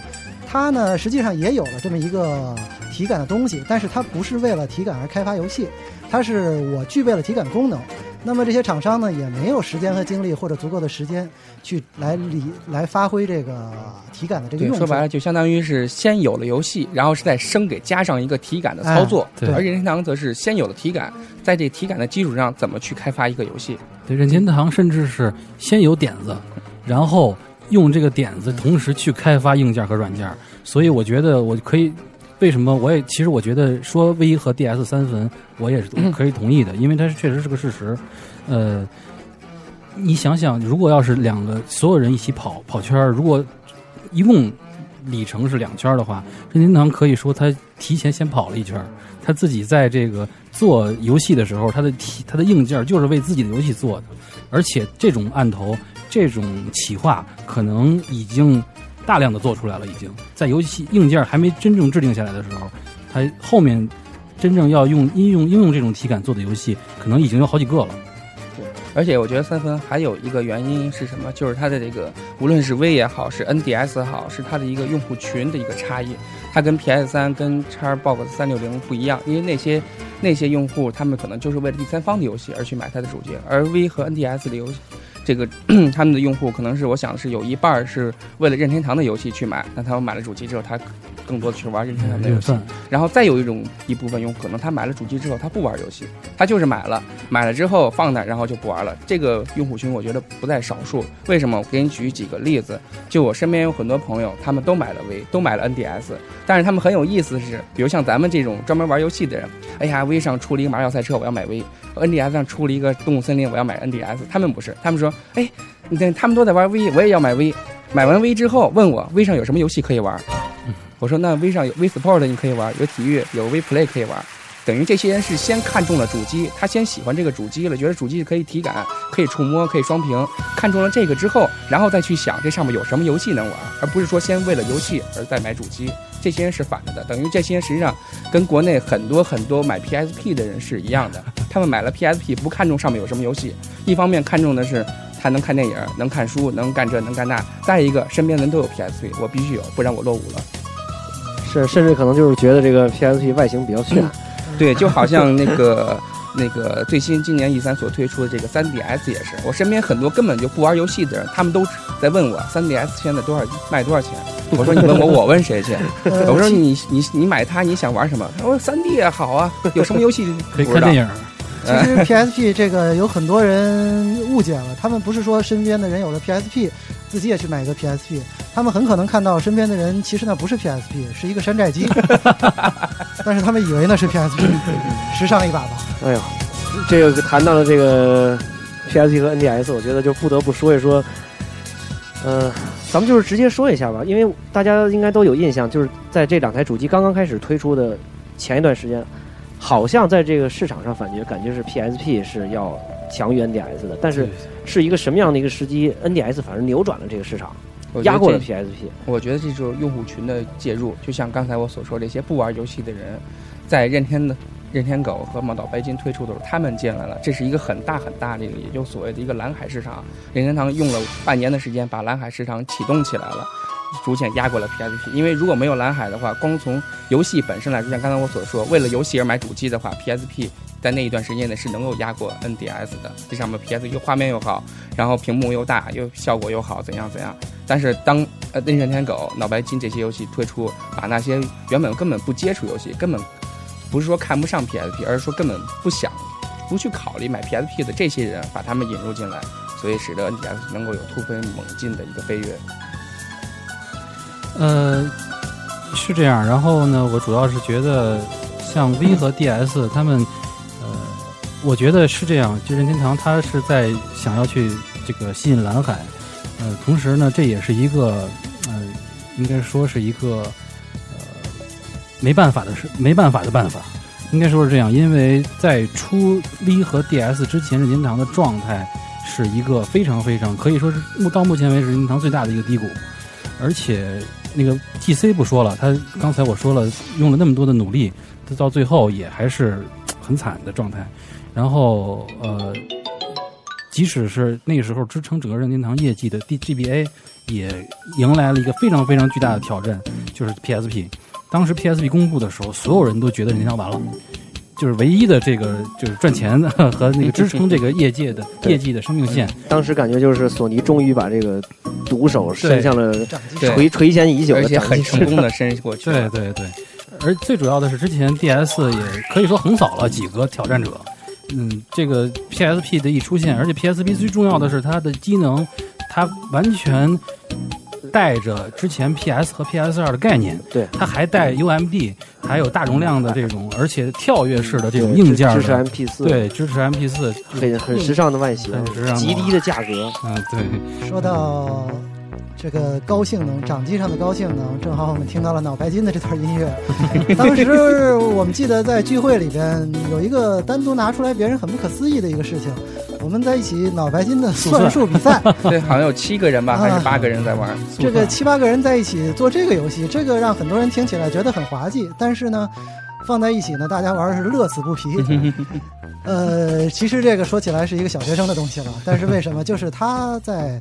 它呢实际上也有了这么一个体感的东西，但是它不是为了体感而开发游戏，它是我具备了体感功能。那么这些厂商呢也没有时间和精力或者足够的时间去来理来发挥这个体感的这个，用处。说白了就相当于是先有了游戏，然后是再生给加上一个体感的操作，哎对而任天堂则是先有了体感，在这体感的基础上怎么去开发一个游戏。对，任天堂甚至是先有点子，然后用这个点子同时去开发硬件和软件，所以我觉得我可以。为什么我也其实我觉得说 V 和 DS 三分我也是可以同意的，因为它是确实是个事实。呃，你想想，如果要是两个所有人一起跑跑圈儿，如果一共里程是两圈儿的话，任天堂可以说他提前先跑了一圈儿，他自己在这个做游戏的时候，他的提他的硬件就是为自己的游戏做的，而且这种案头、这种企划可能已经大量的做出来了，已经在游戏硬件还没真正制定下来的时候，它后面真正要用应用应用这种体感做的游戏，可能已经有好几个了。对而且我觉得三分还有一个原因是什么？就是它的这个无论是 V 也好，是 NDS 也好，是它的一个用户群的一个差异。它跟 PS 三、跟 Xbox 三六零不一样，因为那些那些用户他们可能就是为了第三方的游戏而去买它的主机，而 V 和 NDS 的游戏。这个 他们的用户可能是我想是有一半是为了任天堂的游戏去买，那他们买了主机之后，他更多的去玩任天堂的游戏。然后再有一种一部分用户，可能他买了主机之后，他不玩游戏，他就是买了，买了之后放那，然后就不玩了。这个用户群我觉得不在少数。为什么？我给你举几个例子。就我身边有很多朋友，他们都买了 V，都买了 NDS，但是他们很有意思的是，比如像咱们这种专门玩游戏的人，哎呀，V 上出了一个马里奥赛车，我要买 V；NDS 上出了一个动物森林，我要买 NDS。他们不是，他们说，哎，你看他们都在玩 V，我也要买 V。买完 V 之后问我 V 上有什么游戏可以玩，我说那 V 上有 V Sport 你可以玩，有体育，有 V Play 可以玩。等于这些人是先看中了主机，他先喜欢这个主机了，觉得主机可以体感、可以触摸、可以双屏，看中了这个之后，然后再去想这上面有什么游戏能玩，而不是说先为了游戏而再买主机。这些人是反着的，等于这些人实际上跟国内很多很多买 PSP 的人是一样的，他们买了 PSP 不看重上面有什么游戏，一方面看重的是他能看电影、能看书、能干这能干那，再一个身边人都有 PSP，我必须有，不然我落伍了。是，甚至可能就是觉得这个 PSP 外形比较炫，对，就好像那个 那个最新今年 E 三所推出的这个 3DS 也是，我身边很多根本就不玩游戏的人，他们都在问我 3DS 现在多少卖多少钱？我说你问我，我问谁去？呃 我说你你你买它你想玩什么？他说 3D 也好啊，有什么游戏可以看电影。其实 PSP 这个有很多人误解了，他们不是说身边的人有了 PSP，自己也去买一个 PSP，他们很可能看到身边的人其实那不是 PSP，是一个山寨机 但是他们以为那是 PSP，时尚一把吧。哎呀，这个谈到了这个 PSP 和 NDS，我觉得就不得不说一说，呃，咱们就是直接说一下吧，因为大家应该都有印象，就是在这两台主机刚刚开始推出的前一段时间，好像在这个市场上感觉感觉是 PSP 是要强于 NDS 的，但是是一个什么样的一个时机，NDS 反而扭转了这个市场，压过了 PSP。我觉得这就是用户群的介入，就像刚才我所说，这些不玩游戏的人，在任天的任天狗和猫岛白金推出的时候，他们进来了，这是一个很大很大的，也就所谓的一个蓝海市场。任天堂用了半年的时间把蓝海市场启动起来了。逐渐压过了 PSP，因为如果没有蓝海的话，光从游戏本身来说，像刚才我所说，为了游戏而买主机的话，PSP 在那一段时间内是能够压过 NDS 的。这上面 PS 又画面又好，然后屏幕又大，又效果又好，怎样怎样。但是当呃任天狗、脑白金这些游戏推出，把那些原本根本不接触游戏，根本不是说看不上 PSP，而是说根本不想、不去考虑买 PSP 的这些人，把他们引入进来，所以使得 NDS 能够有突飞猛进的一个飞跃。呃，是这样。然后呢，我主要是觉得像 V 和 DS 他们，呃，我觉得是这样。就任天堂它是在想要去这个吸引蓝海，呃，同时呢，这也是一个呃，应该说是一个没办法的事，没办法的办法。应该说是这样，因为在出 V 和 DS 之前，任天堂的状态是一个非常非常可以说是目到目前为止任天堂最大的一个低谷，而且那个 GC 不说了，他刚才我说了，用了那么多的努力，他到最后也还是很惨的状态。然后呃，即使是那个时候支撑整个任天堂业绩的 DGBA，也迎来了一个非常非常巨大的挑战，就是 PSP。当时 PSP 公布的时候，所有人都觉得任天堂完了。就是唯一的这个就是赚钱的 和那个支撑这个业界的 业绩的生命线，当时感觉就是索尼终于把这个毒手伸向了垂垂涎已久而且。很成功的 伸过去对了。对对，而最主要的是，之前 DS 也可以说横扫了几个挑战者。嗯，这个 PSP 的一出现，而且 PSP 最重要的是它的机能，它完全带着之前 PS 和 PS 二的概念。对。它还带 UMD，还有大容量的这种，而且跳跃式的这种硬件支持的，MP 四，对，支持 MP 四，很很时尚的外形很时尚，极低的价格。嗯，对，说到这个高性能掌机上的高性能，正好我们听到了脑白金的这段音乐。当时我们记得在聚会里边有一个单独拿出来别人很不可思议的一个事情，我们在一起脑白金的算术比赛，对，好像有七个人吧，还是八个人在玩。这个七八个人在一起做这个游戏，这个让很多人听起来觉得很滑稽，但是呢，放在一起呢，大家玩的是乐此不疲。呃，其实这个说起来是一个小学生的东西了，但是为什么？就是他在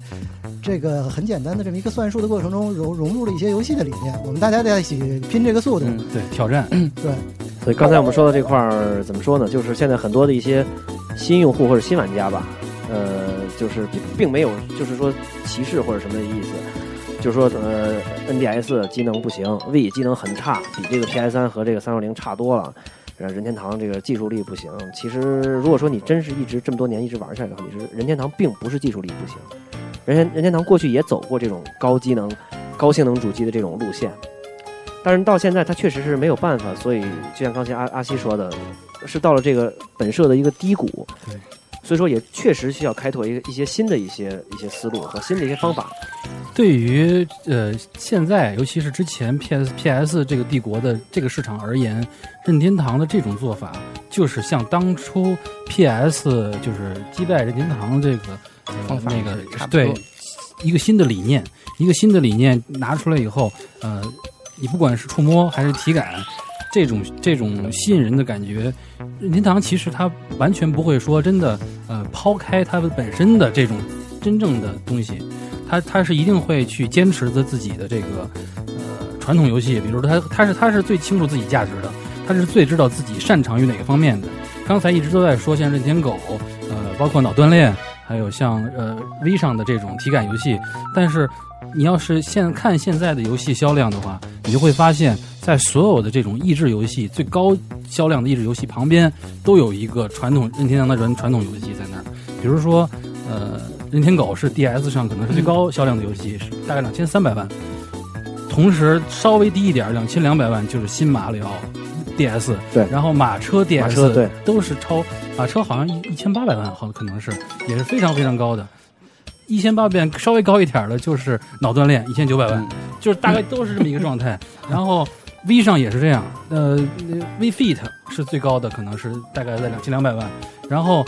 这个很简单的这么一个算术的过程中融融入了一些游戏的理念，我们大家在一起拼这个速度。嗯对，挑战，对，所以刚才我们说的这块儿，怎么说呢？就是现在很多的一些新用户或者新玩家吧，呃，就是并并没有就是说歧视或者什么的意思，就是说呃，NDS 机能不行，V 机能很差，比这个 PS 三和这个三六零差多了。呃，任天堂这个技术力不行。其实，如果说你真是一直这么多年一直玩下来的话，你是任天堂并不是技术力不行，任天任天堂过去也走过这种高机能、高性能主机的这种路线，但是到现在它确实是没有办法，所以就像刚才阿阿西说的，是到了这个本社的一个低谷，对，所以说也确实需要开拓一个一些新的一些一些思路和新的一些方法。对于呃现在，尤其是之前 PS PS 这个帝国的这个市场而言，任天堂的这种做法，就是像当初 PS 就是击败任天堂这个、呃方法那个对一个新的理念，一个新的理念拿出来以后，呃，你不管是触摸还是体感，这种这种吸引人的感觉，任天堂其实它完全不会说真的呃抛开它的本身的这种真正的东西。他他是一定会去坚持着自己的这个呃传统游戏，比如说他他是他是最清楚自己价值的，他是最知道自己擅长于哪个方面的。刚才一直都在说像任天狗，呃，包括脑锻炼，还有像呃 V 上的这种体感游戏，但是你要是现看现在的游戏销量的话，你就会发现，在所有的这种益智游戏最高销量的益智游戏旁边，都有一个传统任天堂的传传统游戏在那儿，比如说呃。任天狗是 DS 上可能是最高销量的游戏，是大概两千三百万。同时稍微低一点，两千两百万就是新马里奥 DS。对然后马车 DS 都是超马车好像一一千八百万，好可能是也是非常非常高的。一千八百万稍微高一点的就是脑锻炼一千九百万，就是大概都是这么一个状态。然后 V 上也是这样，呃，V Fit 是最高的，可能是大概在两千两百万。然后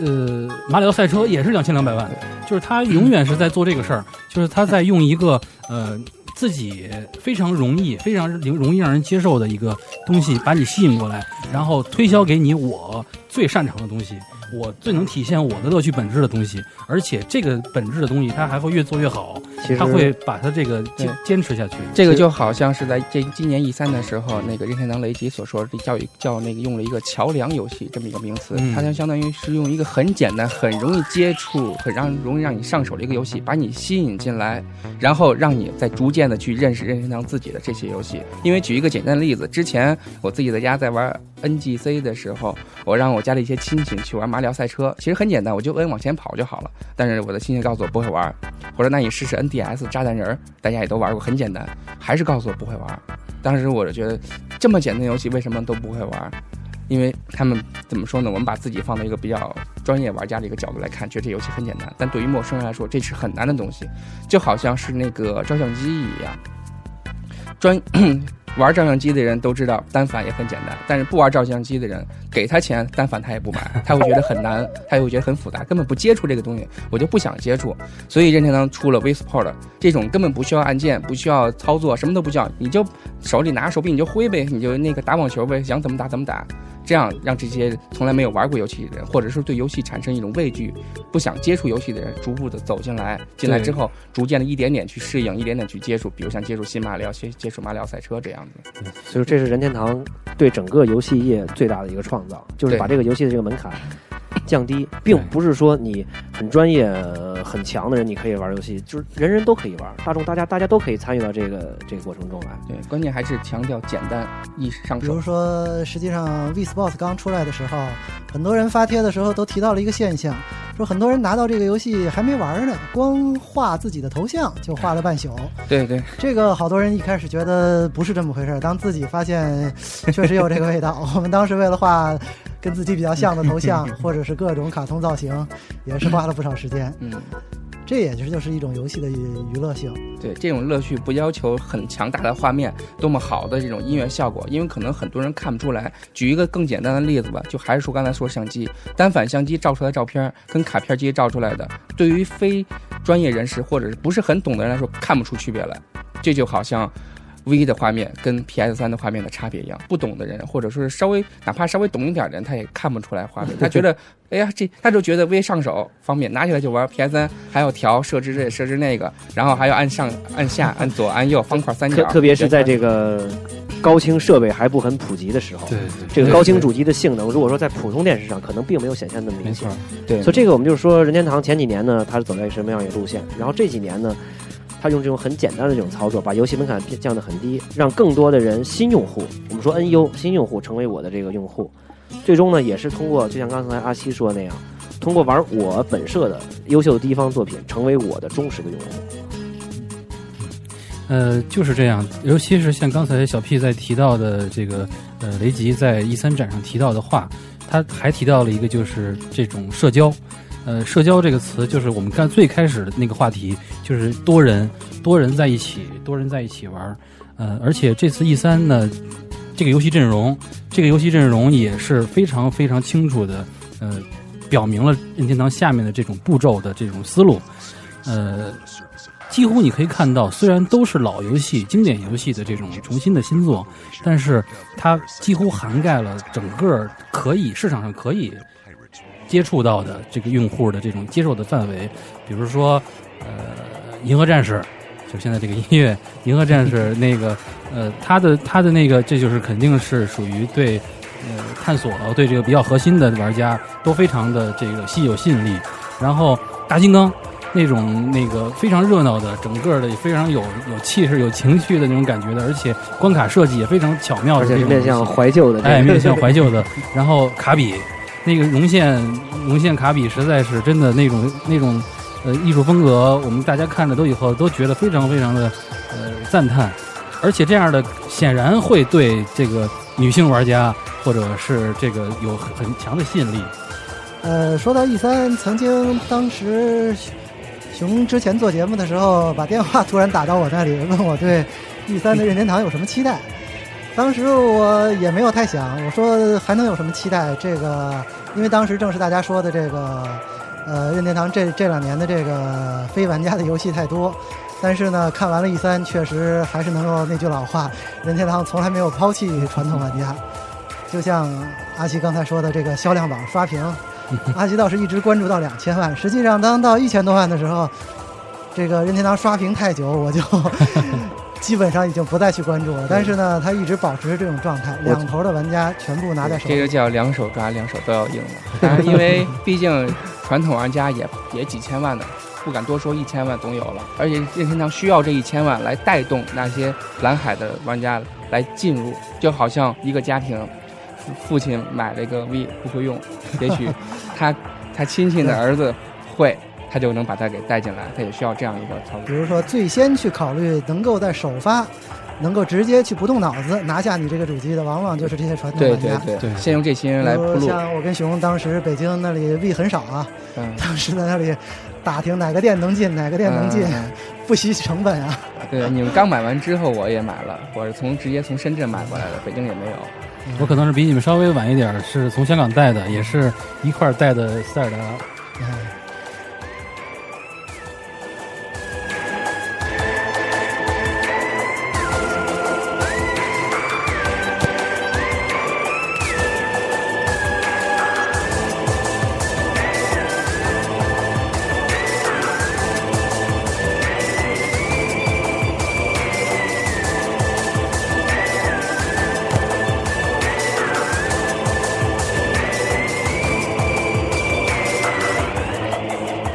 呃，马里奥赛车也是两千两百万，就是他永远是在做这个事儿，就是他在用一个呃自己非常容易、非常容易让人接受的一个东西，把你吸引过来，然后推销给你我最擅长的东西，我最能体现我的乐趣本质的东西，而且这个本质的东西，它还会越做越好，其实他会把它这个坚坚持下去。这个就好像是在这今年 E 三的时候，那个任天堂雷吉所说的叫叫那个用了一个桥梁游戏这么一个名词，嗯它就相当于是用一个很简单、很容易接触、很让容易让你上手的一个游戏，把你吸引进来，然后让你再逐渐的去认识任天堂自己的这些游戏。因为举一个简单的例子，之前我自己在家在玩 NGC 的时候，我让我家里一些亲戚去玩马里奥赛车，其实很简单，我就摁往前跑就好了。但是我的亲戚告诉我不会玩，我说那你试试 NDS 炸弹人，大家也都玩过，很简单，还是告诉我不会玩。当时我就觉得，这么简单游戏为什么都不会玩？因为他们怎么说呢？我们把自己放在一个比较专业玩家的一个角度来看，觉得这游戏很简单，但对于陌生人来说，这是很难的东西，就好像是那个照相机一样。专玩照相机的人都知道单反也很简单，但是不玩照相机的人，给他钱单反他也不买，他会觉得很难，他也会觉得很复杂，根本不接触这个东西，我就不想接触。所以任天堂出了 V Sport 这种根本不需要按键、不需要操作、什么都不需要，你就手里拿手柄你就挥呗，你就那个打网球呗，想怎么打怎么打。这样让这些从来没有玩过游戏的人，或者是对游戏产生一种畏惧、不想接触游戏的人，逐步的走进来。进来之后，逐渐的一点点去适应，一点点去接触，比如像接触新马里奥、接接触马里奥赛车这样子。所以这是任天堂对整个游戏业最大的一个创造，就是把这个游戏的这个门槛降低，并不是说你很专业、呃很强的人你可以玩游戏，就是人人都可以玩，大众大家大家都可以参与到这个这个过程中来。对，关键还是强调简单易上手比如。说，实际上 V Sports 刚出来的时候，很多人发帖的时候都提到了一个现象，说很多人拿到这个游戏还没玩呢，光画自己的头像就画了半宿。对对，这个好多人一开始觉得不是这么回事，当自己发现确实有这个味道。我们当时为了画跟自己比较像的头像，或者是各种卡通造型，也是花了不少时间。嗯。这也就是就是一种游戏的娱娱乐性。对这种乐趣不要求很强大的画面，多么好的这种音乐效果，因为可能很多人看不出来。举一个更简单的例子吧，就还是说刚才说相机，单反相机照出来的照片跟卡片机照出来的，对于非专业人士或者是不是很懂的人来说，看不出区别来。这就好像 V 的画面跟 PS 三的画面的差别一样，不懂的人或者说是稍微哪怕稍微懂一点的人，他也看不出来画面，他觉得。哎呀，这他就觉得 V 上手方便，拿起来就玩。PS 三还要调设置这设置那个，然后还要按上按下按左按右方块三角。特特别是在这个高清设备还不很普及的时候，对对，这个高清主机的性能，如果说在普通电视上，可能并没有显现那么明显没错。，对，所以这个我们就是说，任天堂前几年呢，它是走在什么样一个路线？然后这几年呢，他用这种很简单的这种操作，把游戏门槛降得很低，让更多的人新用户，我们说 NU 新用户成为我的这个用户，最终呢，也是通过就像刚才阿西说的那样，通过玩我本社的优秀的第一方作品，成为我的忠实的用户。呃，就是这样。尤其是像刚才小 P 在提到的这个，呃，雷吉在 E 三展上提到的话，他还提到了一个，就是这种社交。呃，社交这个词，就是我们刚最开始的那个话题，就是多人多人在一起，多人在一起玩。呃，而且这次 E 三呢，这个游戏阵容，这个游戏阵容也是非常非常清楚的，呃，表明了任天堂下面的这种步骤的这种思路。呃，几乎你可以看到，虽然都是老游戏、经典游戏的这种重新的新作，但是它几乎涵盖了整个可以市场上可以接触到的这个用户的这种接受的范围。比如说，呃，《银河战士》，就现在这个音乐，《银河战士》那个，呃，它的它的那个，这就是肯定是属于对呃探索对这个比较核心的玩家都非常的这个吸有吸引力。然后，大金刚。那种那个非常热闹的，整个的也非常有有气势、有情绪的那种感觉的，而且关卡设计也非常巧妙的而且是面向怀旧的，哎，面向怀旧的。然后卡比，那个容线容线卡比实在是真的那种那种呃艺术风格，我们大家看着都以后都觉得非常非常的呃赞叹，而且这样的显然会对这个女性玩家或者是这个有很强的吸引力。呃，说到 E 三，曾经当时熊之前做节目的时候，把电话突然打到我那里，问我对 E 三的任天堂有什么期待。当时我也没有太想，我说还能有什么期待？这个，因为当时正是大家说的这个，呃，任天堂这这两年的这个非玩家的游戏太多。但是呢，看完了 E 三，确实还是能够那句老话，任天堂从来没有抛弃传统玩家。就像阿奇刚才说的，这个销量榜刷屏，阿奇倒是一直关注到两千万。实际上，当到一千多万的时候，这个任天堂刷屏太久，我就基本上已经不再去关注了。但是呢，他一直保持这种状态，两头的玩家全部拿在手里。这个叫两手抓，两手都要硬了。当然，因为毕竟传统玩家也也几千万的，不敢多说一千万总有了。而且任天堂需要这一千万来带动那些蓝海的玩家来进入，就好像一个家庭，父父亲买了一个 V 不会用，也许他 他亲戚的儿子会。他就能把它给带进来，他也需要这样一个操作。比如说，最先去考虑能够在首发，能够直接去不动脑子拿下你这个主机的，往往就是这些传统玩家。对对对，先用这些人来铺路。像我跟熊当时北京那里 V 很少啊，嗯、当时在那里打听哪个店能进，哪个店能进，嗯、不惜成本啊。对，你们刚买完之后，我也买了，我是从直接从深圳买过来的，北京也没有。我可能是比你们稍微晚一点，是从香港带的，也是一块带的塞尔达。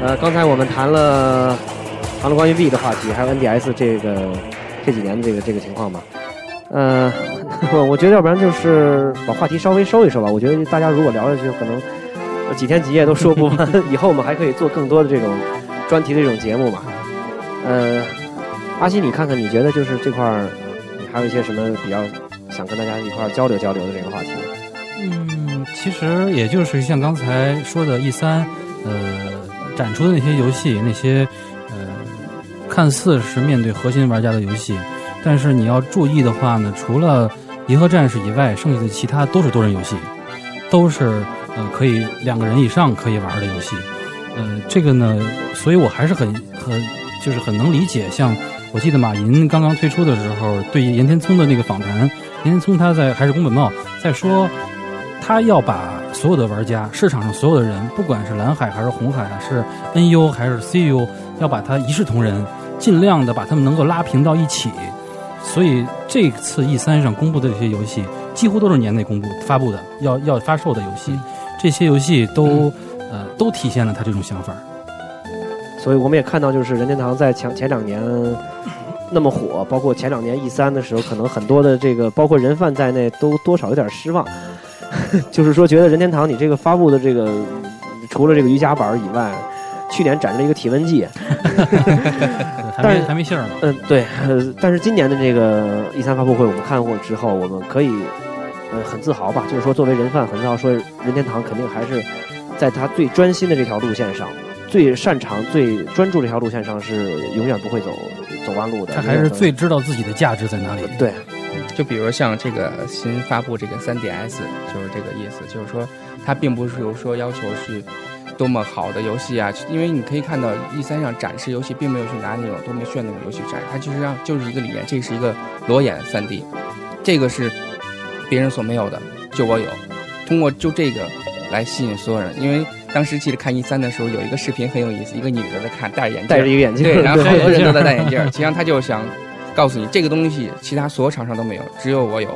呃，刚才我们谈了谈了关于 B 的话题，还有 NDS 这个这几年的这个这个情况吧。呃，我觉得要不然就是把话题稍微收一收吧。我觉得大家如果聊下去，可能几天几夜都说不完。以后我们还可以做更多的这种专题的这种节目嘛。呃，阿西，你看看，你觉得就是这块儿，你还有一些什么比较想跟大家一块儿交流交流的这个话题？嗯，其实也就是像刚才说的 E 三，呃，展出的那些游戏，那些呃，看似是面对核心玩家的游戏，但是你要注意的话呢，除了《银河战士》以外，剩下的其他都是多人游戏，都是呃可以两个人以上可以玩的游戏。呃，这个呢，所以我还是很很就是很能理解。像我记得马云刚刚推出的时候，对岩田聪的那个访谈，岩田聪他在还是宫本茂在说。他要把所有的玩家，市场上所有的人，不管是蓝海还是红海，是 NU 还是 CU，要把它一视同仁，尽量的把他们能够拉平到一起。所以这次 E 三上公布的这些游戏，几乎都是年内公布发布的，要要发售的游戏。这些游戏都呃都体现了他这种想法。所以我们也看到，就是任天堂在前前两年那么火，包括前两年 E 三的时候，可能很多的这个包括人贩在内，都多少有点失望。就是说，觉得任天堂你这个发布的这个，除了这个瑜伽板以外，去年展示了一个体温计，还没还没信儿呢。嗯，对，呃，但是今年的这个 E 三发布会，我们看过之后，我们可以呃很自豪吧，就是说作为人贩很自豪，说任天堂肯定还是在他最专心的这条路线上，最擅长、最专注这条路线上是永远不会走走弯路的。他还是最知道自己的价值在哪里。对。就比如像这个新发布这个 3DS，就是这个意思，就是说它并不是说要求是多么好的游戏啊，因为你可以看到 E 三上展示游戏，并没有去拿那种多么炫那种游戏展，它就是让就是一个理念，这是一个裸眼 3D，这个是别人所没有的，就我有，通过就这个来吸引所有人，因为当时记得看 e 三的时候有一个视频很有意思，一个女的在看戴着眼镜，戴着一个眼镜，对，然后好多人都在戴眼镜，实际上他就想。告诉你，这个东西其他所有厂商都没有，只有我有。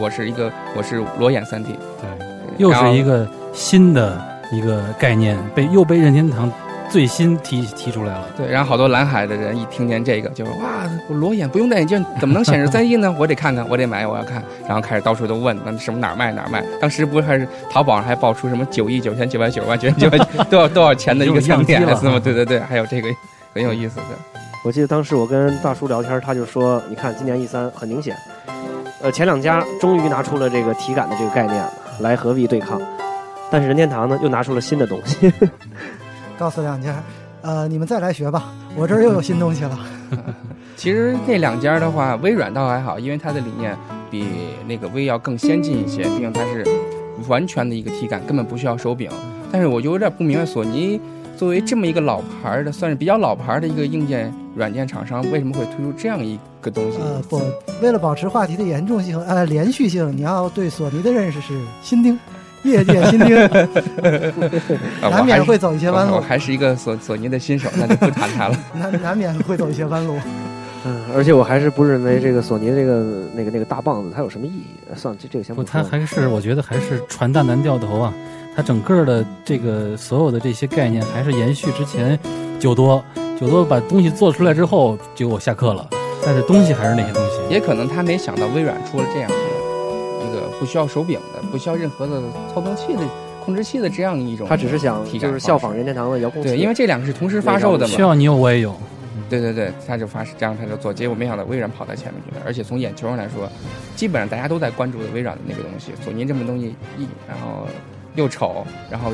我是一个，我是裸眼三 D。对，又是一个新的一个概念，被又被任天堂最新提提出来了。对，然后好多蓝海的人一听见这个，就哇，我裸眼不用戴眼镜，怎么能显示三 D 呢？我得看看，我得买，我要看。然后开始到处都问，那什么哪儿卖哪儿卖。当时不是还是淘宝上还爆出什么九亿九千九百九十万九千九百 多少多少钱的一个三 DS 吗？对对对，还有这个很有意思的。我记得当时我跟大叔聊天，他就说：“你看今年 E 三很明显，呃，前两家终于拿出了这个体感的这个概念了，来和 V 对抗。但是任天堂呢，又拿出了新的东西，告诉两家，呃，你们再来学吧，我这儿又有新东西了。其实那两家的话，微软倒还好，因为它的理念比那个 V 要更先进一些，毕竟它是完全的一个体感，根本不需要手柄。但是我就有点不明白，索尼作为这么一个老牌的，算是比较老牌的一个硬件。”软件厂商为什么会推出这样一个东西？呃，不，为了保持话题的严重性，呃，连续性，你要对索尼的认识是新丁，业界新丁，难免会走一些弯路。我还是一个索索尼的新手，那就不谈它了。难难免会走一些弯路。嗯，而且我还是不认为这个索尼这个那个那个大棒子它有什么意义。算了，这这个先不。它还是我觉得还是传弹难掉头啊。它整个的这个所有的这些概念还是延续之前九多。九多把东西做出来之后，结果下课了。但是东西还是那些东西。也可能他没想到微软出了这样的一个不需要手柄的、不需要任何的操纵器的控制器的这样一种。他只是想就是效仿任天堂的遥控器。对，因为这两个是同时发售的嘛。需要你有我也有。对对对，他就发这样他就做，结果没想到微软跑在前面去了。而且从眼球上来说，基本上大家都在关注的微软的那个东西。索尼这么东西一，然后又丑，然后。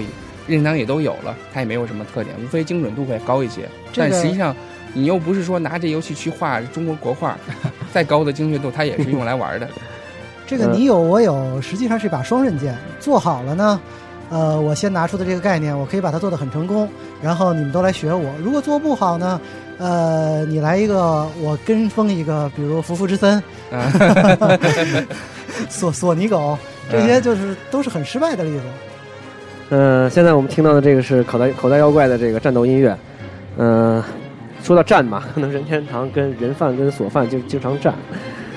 任天堂也都有了，它也没有什么特点，无非精准度会高一些。但实际上，你又不是说拿这游戏去画中国国画，再高的精确度，它也是用来玩的。这个你有我有，实际上是一把双刃剑。做好了呢，呃，我先拿出的这个概念，我可以把它做得很成功，然后你们都来学我。如果做不好呢，呃，你来一个，我跟风一个，比如福福之森，索索尼狗，这些就是都是很失败的例子。嗯，现在我们听到的这个是口袋口袋妖怪的这个战斗音乐。嗯，说到战嘛，可能任天堂跟人贩跟索贩就经常战。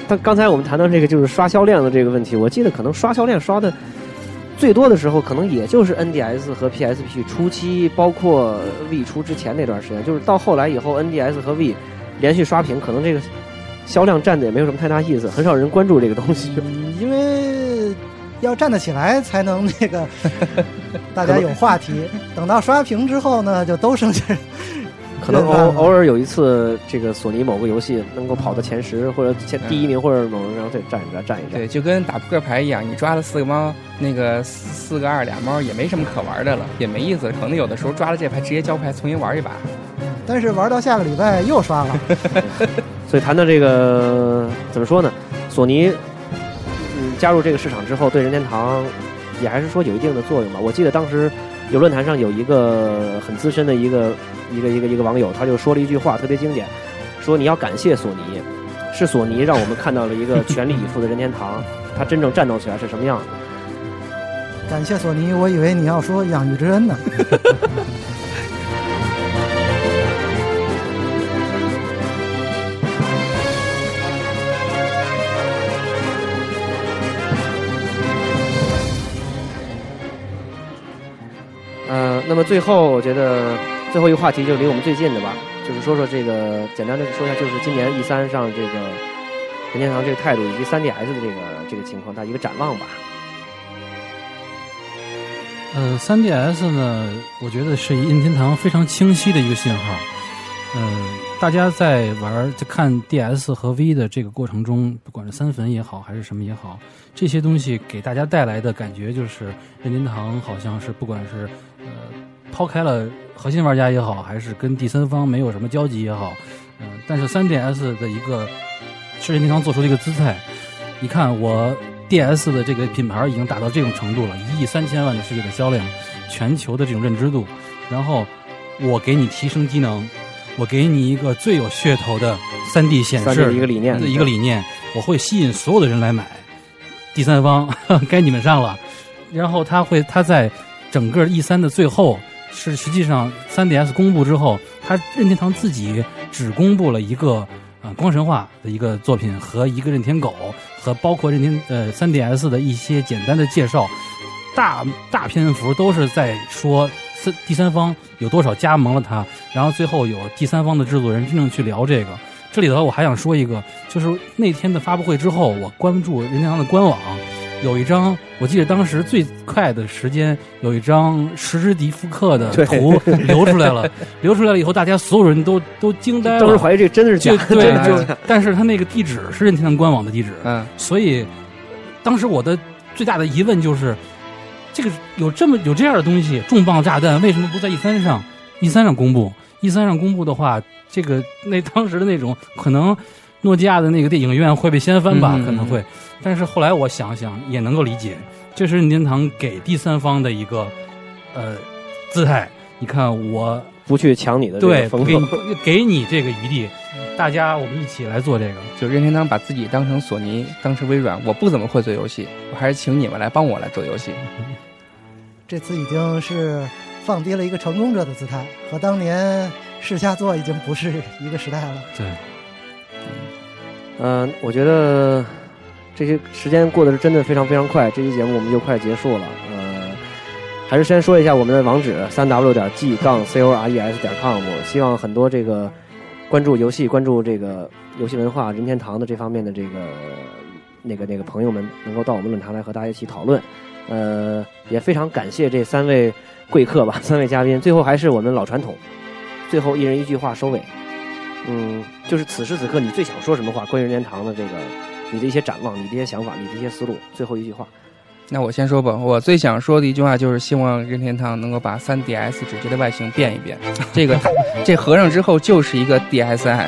但刚才我们谈到这个就是刷销量的这个问题，我记得可能刷销量刷的最多的时候可能也就是 NDS 和 PSP 初期，包括 V 出之前那段时间，就是到后来以后，NDS 和 V 连续刷屏，可能这个销量占的也没有什么太大意思，很少人关注这个东西。因为要站得起来才能那个 大家有话题。等到刷屏之后呢，就都剩下 可能偶偶尔有一次，这个索尼某个游戏能够跑到前十或者前第一名，或者某人然后再站一站站一站。对，就跟打扑克牌一样，你抓了四个猫，那个四四个二俩猫也没什么可玩的了，也没意思。可能有的时候抓了这牌直接交牌重新玩一把。但是玩到下个礼拜又刷了。所以谈到这个怎么说呢？索尼嗯加入这个市场之后，对任天堂也还是说有一定的作用吧。我记得当时有论坛上有一个很资深的一个一个一个一个网友，他就说了一句话特别经典，说你要感谢索尼，是索尼让我们看到了一个全力以赴的任天堂，他真正战斗起来是什么样的。感谢索尼，我以为你要说养育之恩呢。呃，那么最后我觉得最后一个话题就是离我们最近的吧，就是说说这个简单的说一下，就是今年 E 三上这个任天堂这个态度以及 3DS 的这个这个情况，它一个展望吧。呃，3DS 呢，我觉得是任天堂非常清晰的一个信号。呃，大家在玩在看 DS 和 V 的这个过程中，不管是三粉也好，还是什么也好，这些东西给大家带来的感觉就是，任天堂好像是不管是抛开了核心玩家也好，还是跟第三方没有什么交集也好，嗯、但是 3DS 的一个是任天堂做出的一个姿态。你看我 DS 的这个品牌已经达到这种程度了，一亿三千万的世界的销量，全球的这种认知度，然后我给你提升机能，我给你一个最有噱头的 3D 显示的一个理念的一个理念，我会吸引所有的人来买。第三方 该你们上了，然后他会他在整个 E 三的最后是实际上 3DS 公布之后，他任天堂自己只公布了一个呃光神话的一个作品和一个任天狗和包括任天呃 3DS 的一些简单的介绍，大大篇幅都是在说三第三方有多少加盟了它，然后最后有第三方的制作人真正去聊这个。这里头我还想说一个，就是那天的发布会之后，我关注任天堂的官网，有一张我记得当时最快的时间有一张石之迪复刻的图流出来了，流出来了以后，大家所有人都都惊呆了，当时怀疑这真的是假的，但是他那个地址是任天堂官网的地址，嗯，所以当时我的最大的疑问就是，这个有这么有这样的东西，重磅炸弹为什么不在 E 三上？E 三上公布？E 三上公布的话，这个那当时的那种可能。诺基亚的那个电影院会被掀翻吧？嗯可能会，但是后来我想想也能够理解，这是任天堂给第三方的一个呃姿态。你看我不去抢你的这对给你。给你这个余地，大家我们一起来做这个。就任天堂把自己当成索尼，当成微软，我不怎么会做游戏，我还是请你们来帮我来做游戏。这次已经是放低了一个成功者的姿态，和当年试下做已经不是一个时代了。对，嗯、我觉得这些时间过得是真的非常非常快，这期节目我们就快结束了。呃，还是先说一下我们的网址：三 w 点 g 杠 c o r e s 点 com。希望很多这个关注游戏、关注这个游戏文化、任天堂的这方面的这个那个那个朋友们，能够到我们论坛来和大家一起讨论。呃，也非常感谢这三位贵客吧，三位嘉宾。最后还是我们老传统，最后一人一句话收尾。嗯，就是此时此刻你最想说什么话？关于任天堂的这个你的一些展望、你的一些想法、你的一些思路，最后一句话。那我先说吧，我最想说的一句话就是希望任天堂能够把 3DS 主机的外形变一变。这个这合上之后就是一个 DSi，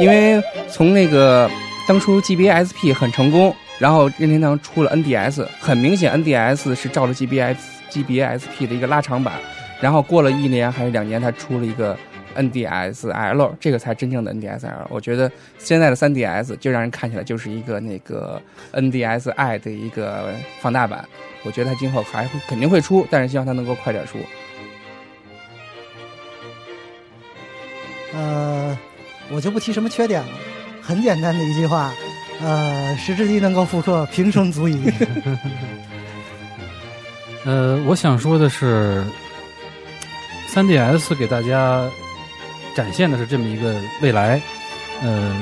因为从那个当初 GBSP 很成功，然后任天堂出了 NDS，很明显 NDS 是照着 GBS GBSP 的一个拉长版，然后过了一年还是两年，它出了一个 NDSL，这个才真正的 NDSL。我觉得现在的 3DS 就让人看起来就是一个那个 NDSi 的一个放大版。我觉得它今后还会肯定会出，但是希望它能够快点出。呃，我就不提什么缺点了，很简单的一句话，呃，石之机能够复刻，平生足矣。呃，我想说的是，3DS 给大家展现的是这么一个未来，呃，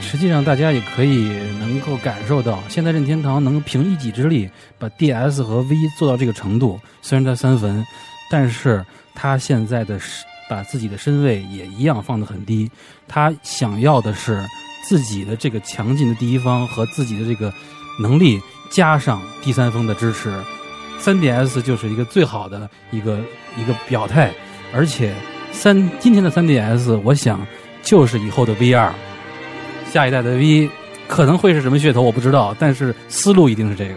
实际上大家也可以能够感受到，现在任天堂能凭一己之力把 DS 和 V 做到这个程度，虽然它三分，但是它现在的把自己的身位也一样放得很低，他想要的是自己的这个强劲的第一方和自己的这个能力，加上第三方的支持。3DS 就是一个最好的一个一个表态，而且三今天的 3DS，我想就是以后的 VR，下一代的 V 可能会是什么噱头我不知道，但是思路一定是这个。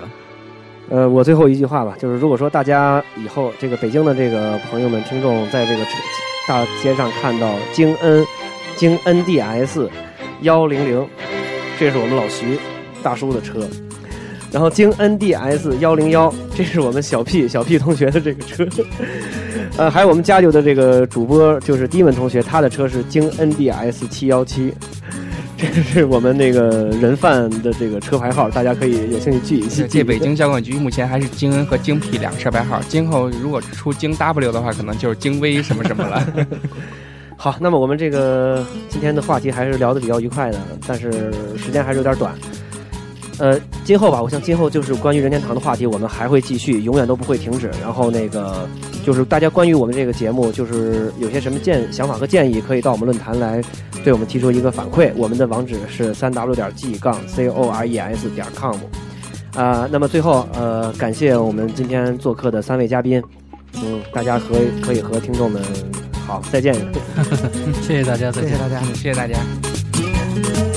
呃，我最后一句话吧，就是如果说大家以后这个北京的这个朋友们、听众在这个大街上看到京 N 京 NDS 幺零零，这是我们老徐大叔的车。然后京 NDS 幺零幺，这是我们小 P 小 P 同学的这个车，呃，还有我们家里的这个主播就是迪文同学，他的车是京 NDS 七幺七，这是我们那个人贩的这个车牌号，大家可以有兴趣记一记。这北京交管局目前还是京 N 和京 P 两个车牌号，今后如果出京 W 的话，可能就是京 V 什么什么了。好，那么我们这个今天的话题还是聊得比较愉快的，但是时间还是有点短。呃，今后吧，我想今后就是关于任天堂的话题，我们还会继续，永远都不会停止。然后那个就是大家关于我们这个节目，就是有些什么建想法和建议，可以到我们论坛来对我们提出一个反馈。我们的网址是三 w 点 g 杠 c o r e s 点 com。啊，那么最后呃，感谢我们今天做客的三位嘉宾，嗯，大家和可以和听众们好 再见。谢谢大家，再见谢谢大家。谢谢大家。